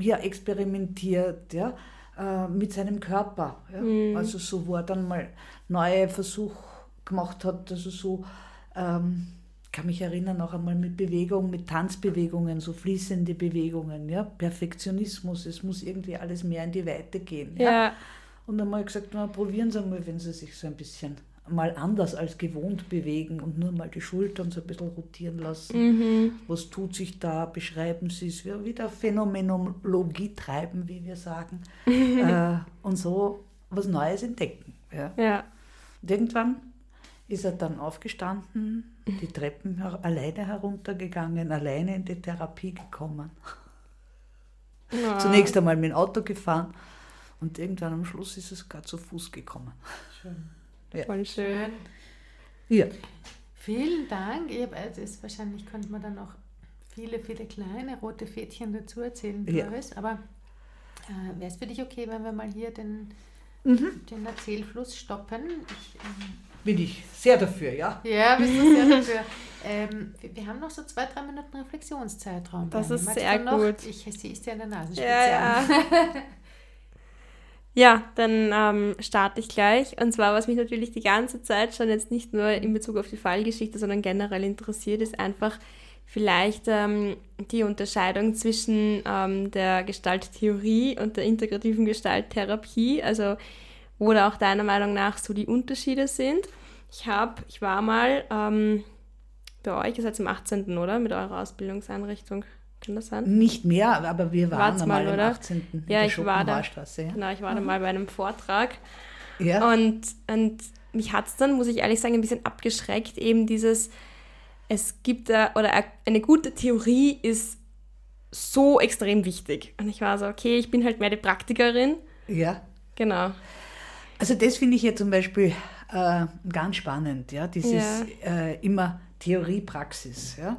ja experimentiert, ja, äh, mit seinem Körper, ja. Also so, wo er dann mal neue Versuche gemacht hat, also so, ähm, kann mich erinnern, auch einmal mit Bewegung, mit Tanzbewegungen, so fließende Bewegungen, ja, Perfektionismus, es muss irgendwie alles mehr in die Weite gehen, ja, und dann mal gesagt, na, probieren Sie mal, wenn Sie sich so ein bisschen mal anders als gewohnt bewegen und nur mal die Schultern so ein bisschen rotieren lassen. Was tut sich da? Beschreiben Sie es. Wir wieder Phänomenologie treiben, wie wir sagen. äh, und so was Neues entdecken. Ja. ja, Und irgendwann ist er dann aufgestanden, die Treppen her alleine heruntergegangen, alleine in die Therapie gekommen. ja. Zunächst einmal mit dem Auto gefahren und irgendwann am Schluss ist es gar zu Fuß gekommen. voll schön. Ja. Vielen Dank. Ich hab, also ist, wahrscheinlich könnte man dann noch viele, viele kleine rote Fädchen dazu erzählen, Ja. Doris. Aber äh, wäre es für dich okay, wenn wir mal hier den, Mhm. den Erzählfluss stoppen? Ich ähm, bin ich sehr dafür, ja. Ja, bist du sehr dafür. Ähm, wir, wir haben noch so zwei, drei Minuten Reflexionszeitraum. Das ist Magst sehr gut. Ich sehe es dir an der Nasenspitze Ja, ja. Ja, dann ähm, starte ich gleich. Und zwar, was mich natürlich die ganze Zeit schon jetzt nicht nur in Bezug auf die Fallgeschichte, sondern generell interessiert, ist einfach vielleicht ähm, die Unterscheidung zwischen ähm, der Gestalttheorie und der integrativen Gestalttherapie, also wo da auch deiner Meinung nach so die Unterschiede sind. Ich habe, ich war mal ähm, bei euch, ihr seid zum 18. oder? Mit eurer Ausbildungseinrichtung. Kann das sein? Nicht mehr, aber wir waren Wart's mal, im oder? 18. in Ja, der ich war da. Ja. Genau, ich war da mal bei einem Vortrag. Ja. Und, und mich hat es dann, muss ich ehrlich sagen, ein bisschen abgeschreckt, eben dieses, es gibt da, oder eine gute Theorie ist so extrem wichtig. Und ich war so, okay, ich bin halt mehr die Praktikerin. ja. Genau. Also das finde ich ja zum Beispiel äh, ganz spannend, ja, dieses äh, immer Theorie-Praxis, ja.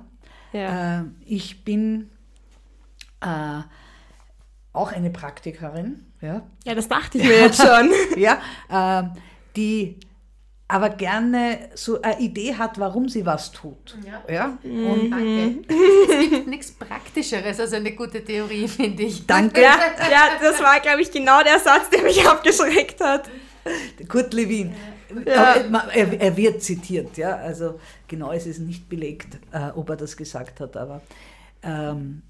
Ja. Äh, ich bin äh, auch eine Praktikerin, ja, ja, das dachte ich mir jetzt schon. ja, äh, die aber gerne so eine Idee hat, warum sie was tut. Ja. Ja? Und danke. Es gibt nichts Praktischeres als eine gute Theorie, finde ich. Danke, ja, ja, das war, glaube ich, genau der Satz, der mich abgeschreckt hat. Kurt Lewin. Ja. Er, er wird zitiert, ja, also genau ist es nicht belegt, äh, ob er das gesagt hat, aber ähm,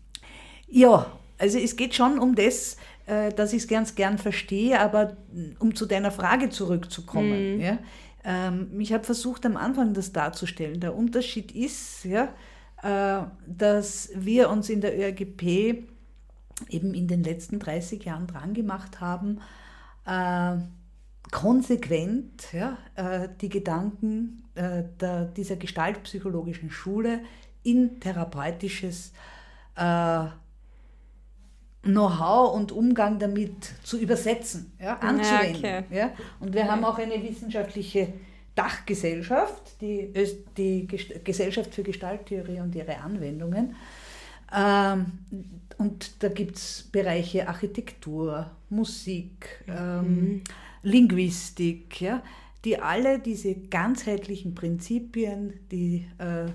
ja, also es geht schon um das, äh, dass ich es ganz gern verstehe, aber mm, um zu deiner Frage zurückzukommen, ja, ähm, ich habe versucht am Anfang das darzustellen. Der Unterschied ist, ja, äh, dass wir uns in der ÖRGP eben in den letzten 30 Jahren dran gemacht haben, äh, konsequent ja, äh, die Gedanken äh, der, dieser gestaltpsychologischen Schule in therapeutisches äh, Know-how und Umgang damit zu übersetzen, ja, anzuwenden. okay. Ja. Und wir haben auch eine wissenschaftliche Dachgesellschaft, die, Öst- die Gesellschaft für Gestalttheorie und ihre Anwendungen. Ähm, und da gibt es Bereiche Architektur, Musik, ähm, Linguistik, ja, die alle diese ganzheitlichen Prinzipien, die äh,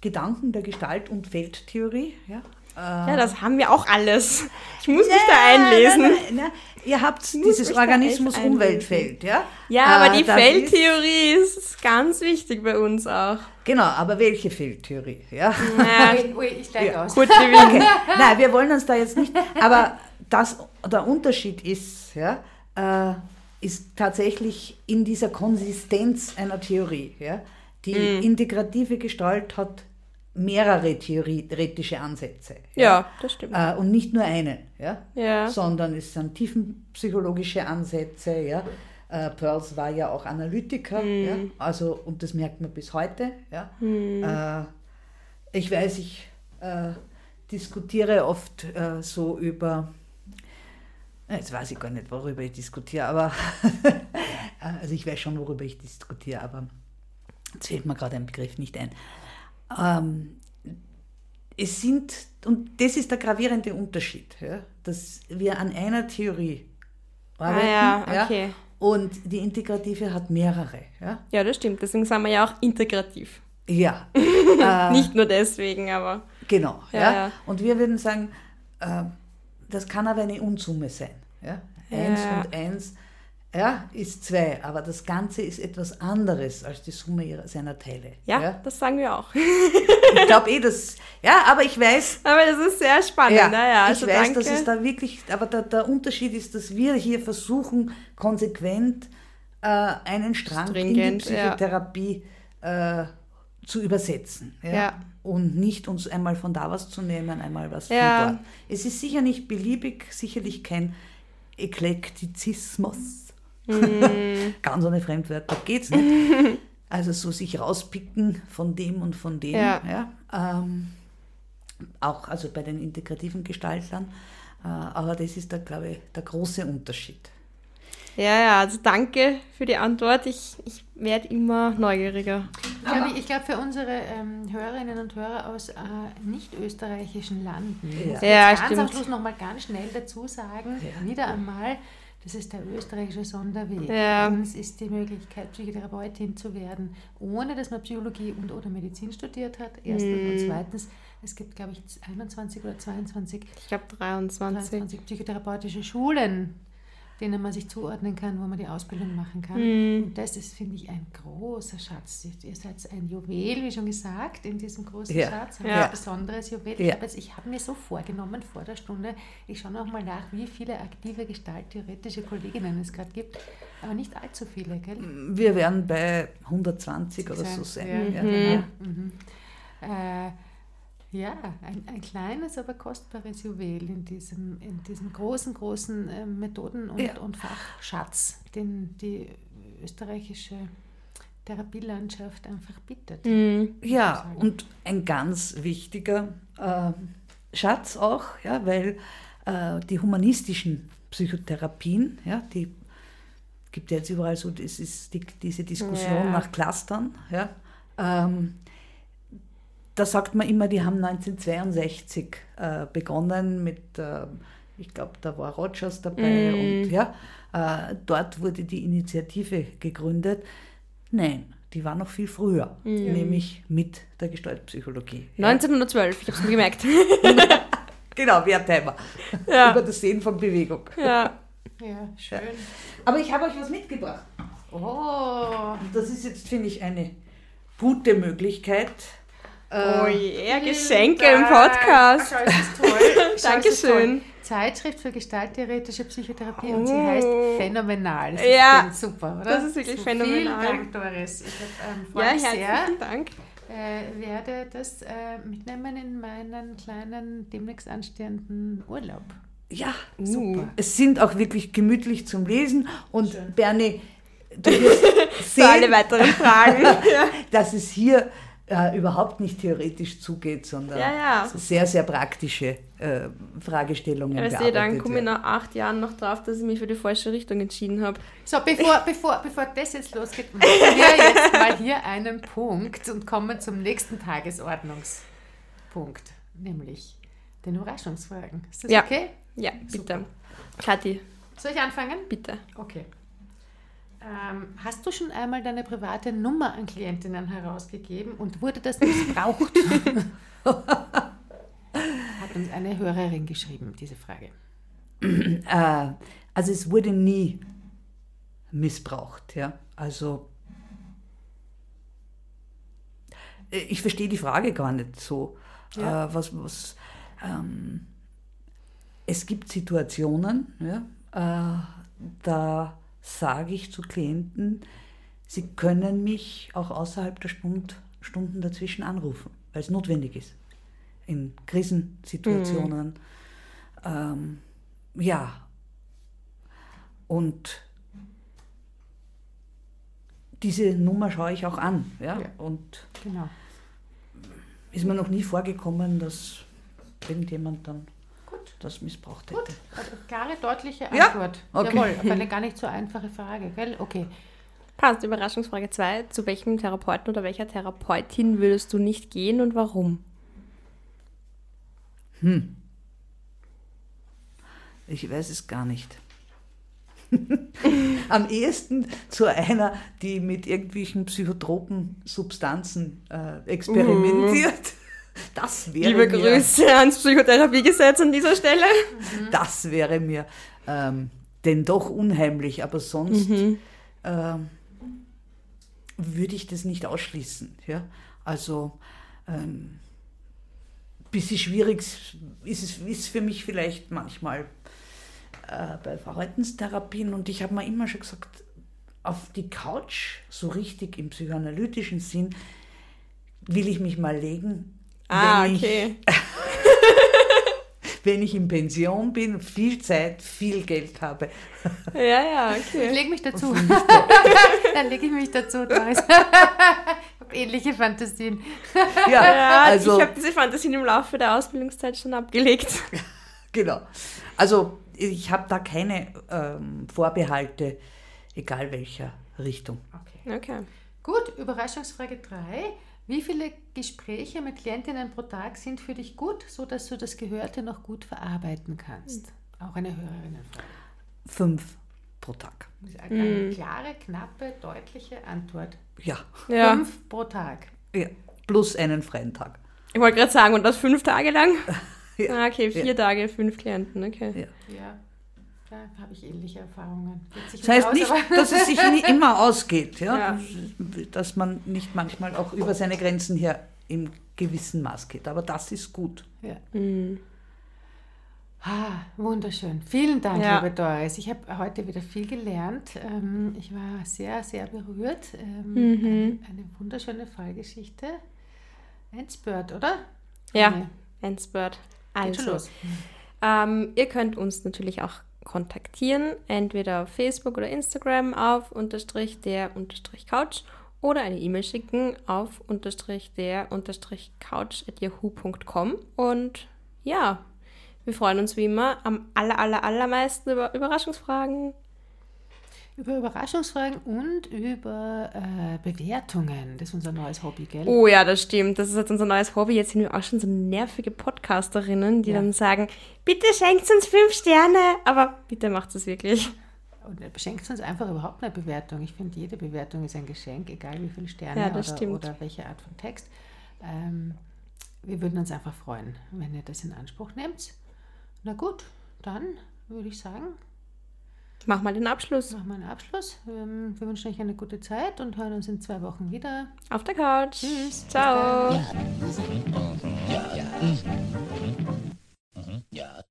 Gedanken der Gestalt- und Feldtheorie, ja, Ja, das haben wir auch alles. Ich muss mich da einlesen. Nein, nein, nein. Ihr habt dieses Organismus-Umweltfeld, ja? Ja, aber Äh, die das Feldtheorie ist ganz wichtig bei uns auch. Ist, genau, aber welche Feldtheorie? Ja? Ja, Ui, ui, ich steige aus. gut Lewin. Nein, wir wollen uns da jetzt nicht. Aber das, der Unterschied ist, ja, äh, ist tatsächlich in dieser Konsistenz einer Theorie. Ja? Die Mhm. integrative Gestalt hat mehrere theoretische Ansätze. Ja, das stimmt. Äh, und nicht nur einen, ja? Ja. sondern es sind tiefenpsychologische Ansätze. Ja? Äh, Pearls war ja auch Analytiker, ja? also, und das merkt man bis heute. Ja? Äh, ich weiß, ich äh, diskutiere oft äh, so über, jetzt weiß ich gar nicht, worüber ich diskutiere, aber äh, also ich weiß schon, worüber ich diskutiere, aber jetzt fällt mir gerade ein Begriff nicht ein. Ähm, es sind, und das ist der gravierende Unterschied, ja, dass wir an einer Theorie arbeiten Ah ja, okay. und die integrative hat mehrere. Ja, Ja, das stimmt. Deswegen sind wir ja auch integrativ. ja Nicht nur deswegen, aber. genau. Ja, Ja, ja. Und wir würden sagen, äh, das kann aber eine Unsumme sein. Ja? Eins Ja. und eins ja, ist zwei, aber das Ganze ist etwas anderes als die Summe ihrer, seiner Teile. Ja, das sagen wir auch. Ich glaube eh, dass, ja, aber ich weiß, Aber das ist sehr spannend. Ja, ja, also ich weiß, danke. dass es da wirklich, aber der, der Unterschied ist, dass wir hier versuchen, konsequent äh, einen Strang in die Stringent, ja. Psychotherapie äh, zu übersetzen. Ja? Und nicht uns einmal von da was zu nehmen, einmal was Ja. von dort. Es ist sicher nicht beliebig, sicherlich kein Eklektizismus. Mm. Ganz ohne Fremdwörter geht's nicht. Also so sich rauspicken von dem und von dem. Ja. Ja. Ähm, auch also bei den integrativen Gestaltern. Äh, aber das ist, der, glaube ich, der große Unterschied. Ja, ja, also danke für die Antwort. Ich, ich werde immer neugieriger. Ich glaube, ich glaube, für unsere ähm, Hörerinnen und Hörer aus äh, nicht österreichischen Landen, muss ich Ja, ganz am stimmt. Schluss nochmal ganz schnell dazu sagen, wieder einmal, Das ist der österreichische Sonderweg. Ja. Uns ist die Möglichkeit, Psychotherapeutin zu werden, ohne dass man Psychologie und oder Medizin studiert hat. Erstens Mhm. und zweitens, es gibt, glaube ich, 21 oder 22, Ich glaube 23. 23 psychotherapeutische Schulen, denen man sich zuordnen kann, wo man die Ausbildung machen kann. Mhm. Und das ist, finde ich, ein großer Schatz. Ihr seid ein Juwel, wie schon gesagt, in diesem großen Ja. Schatz. Ein Ja. ganz besonderes Juwel. Ich Ja. Ich habe mir so vorgenommen vor der Stunde, ich schaue noch mal nach, wie viele aktive gestalttheoretische Kolleginnen es gerade gibt. Aber nicht allzu viele, gell? Wir werden bei 120 oder so Sein. sein. Ja, Ja. genau. Mhm. Äh, ja, ein, ein kleines, aber kostbares Juwel in diesem, in diesem großen, großen äh, Methoden- und, Ja. und Fachschatz, den die österreichische Therapielandschaft einfach bietet. Mhm. Ja, und ein ganz wichtiger äh, Schatz auch, ja, weil äh, die humanistischen Psychotherapien, ja, die gibt ja jetzt überall so, das ist die, diese Diskussion Ja. nach Clustern, ja, ähm, da sagt man immer, die haben 1962 äh, begonnen mit, äh, ich glaube, da war Rogers dabei Mhm. und ja, äh, dort wurde die Initiative gegründet. Nein, die war noch viel früher, Mhm. nämlich mit der Gestaltpsychologie. Ja. 1912, ich habe es mir gemerkt. Genau, Wertheimer. Ja. Über das Sehen von Bewegung. ja. Ja, schön. Aber ich habe euch was mitgebracht. Oh, das ist jetzt, finde ich, eine gute Möglichkeit. Oh Äh, yeah, vielen Geschenke im Dank. Podcast. Schau, es ist toll. Es ist Dankeschön. toll. Zeitschrift für gestalttheoretische Psychotherapie und sie Oh. heißt Phänomenal. Das Ja, ist super, oder? das ist wirklich so phänomenal. Vielen Dank, Doris. Ich hab, ähm, freue Ja, mich sehr. herzlichen Dank. Äh, werde das äh, mitnehmen in meinen kleinen, demnächst anstehenden Urlaub. ja, Super. es sind auch wirklich gemütlich zum Lesen. Und Bernie, du wirst Für alle sehen, weiteren Fragen. dass es hier äh, überhaupt nicht theoretisch zugeht, sondern Ja, ja. sehr, sehr praktische äh, Fragestellungen Aber sehe, dann bearbeitet komme ich nach acht Jahren noch drauf, dass ich mich für die falsche Richtung entschieden habe. So, bevor, bevor, bevor das jetzt losgeht, machen wir jetzt mal hier einen Punkt und kommen zum nächsten Tagesordnungspunkt, nämlich den Überraschungsfragen. Ist das Ja. okay? Ja, bitte. Super. Kathi, Soll ich anfangen? bitte. Okay. Ähm, hast du schon einmal deine private Nummer an Klientinnen herausgegeben und wurde das missbraucht? Hat uns eine Hörerin geschrieben, diese Frage. Äh, also es wurde nie missbraucht, ja. Also äh, ich verstehe die Frage gar nicht so. Ja. Äh, was, was, ähm, es gibt Situationen, ja, äh, da sage ich zu Klienten, sie können mich auch außerhalb der Stund, Stunden dazwischen anrufen, weil es notwendig ist. In Krisensituationen. Ähm, ja. Und diese Nummer schaue ich auch an. Ja? Ja. Und Genau. ist mir noch nie vorgekommen, dass irgendjemand dann. Das missbraucht Gut, hätte. also klare, deutliche Ja, Antwort. okay. Jawohl, aber eine gar nicht so einfache Frage, gell? Okay. Passt, Überraschungsfrage 2. Zu welchem Therapeuten oder welcher Therapeutin würdest du nicht gehen und warum? Ich weiß es gar nicht. Am ehesten zu einer, die mit irgendwelchen psychotropen Substanzen äh, experimentiert. Das wäre Liebe mir, Grüße ans Psychotherapiegesetz an dieser Stelle. Das wäre mir ähm, denn doch unheimlich, aber sonst ähm, würde ich das nicht ausschließen. Ja? Also ähm, bisschen schwierig ist es ist für mich vielleicht manchmal äh, bei Verhaltenstherapien und ich habe mir immer schon gesagt, auf die Couch, so richtig im psychoanalytischen Sinn, will ich mich mal legen. Ah, wenn okay. Ich, wenn ich in Pension bin, viel Zeit, viel Geld habe. Ja, ja, Ich okay. lege mich dazu. Dann lege ich mich dazu, Doris. ich habe ähnliche Fantasien. Ja, Ja, also ich habe diese Fantasien im Laufe der Ausbildungszeit schon abgelegt. genau. Also ich habe da keine ähm, Vorbehalte, egal welcher Richtung. Okay. Okay. Gut, Überraschungsfrage 3. Wie viele Gespräche mit Klientinnen pro Tag sind für dich gut, sodass du das Gehörte noch gut verarbeiten kannst? Auch eine Hörerinnenfrage. Fünf. pro Tag. Das ist eine klare, knappe, deutliche Antwort. Ja, Ja. Fünf pro Tag. ja. plus einen freien Tag. Ich wollte gerade sagen, und das fünf Tage lang? Ja. Ah, okay, vier Tage, fünf Klienten, okay. Ja. Ja, da habe ich ähnliche Erfahrungen. Das heißt aus, nicht, dass es sich nie immer ausgeht, ja? Ja. dass man nicht manchmal auch über seine Grenzen her im gewissen Maß geht. Aber das ist gut. Ja. Mhm. Ah, wunderschön. Vielen Dank, Ja. liebe Doris. Ich habe heute wieder viel gelernt. Ähm, ich war sehr, sehr berührt. Ähm, Mhm. eine, eine wunderschöne Fallgeschichte. Endspurt, oder? Ja, Nee, Endspurt. Also, los. ähm, ihr könnt uns natürlich auch kontaktieren, entweder auf Facebook oder Instagram auf unterstrich der unterstrich Couch oder eine E-Mail schicken auf unterstrich der unterstrich Couch at yahoo.com und ja, wir freuen uns wie immer am aller, aller, allermeisten über Überraschungsfragen. Über Überraschungsfragen und über äh, Bewertungen. Das ist unser neues Hobby, gell? Oh ja, das stimmt. Das ist jetzt unser neues Hobby. Jetzt sind wir auch schon so nervige Podcasterinnen, die Ja. dann sagen, bitte schenkt uns fünf Sterne, aber bitte macht es wirklich. Und er beschenkt uns einfach überhaupt eine Bewertung. Ich finde, jede Bewertung ist ein Geschenk, egal wie viele Sterne Ja, das oder, stimmt. oder welche Art von Text. Ähm, wir würden uns einfach freuen, wenn ihr das in Anspruch nehmt. Na gut, dann würde ich sagen, Mach mal den Abschluss. Mach mal den Abschluss. Ähm, wir wünschen euch eine gute Zeit und hören uns in zwei Wochen wieder. Auf der Couch. Tschüss. Ciao. Ja. Ja. Ja.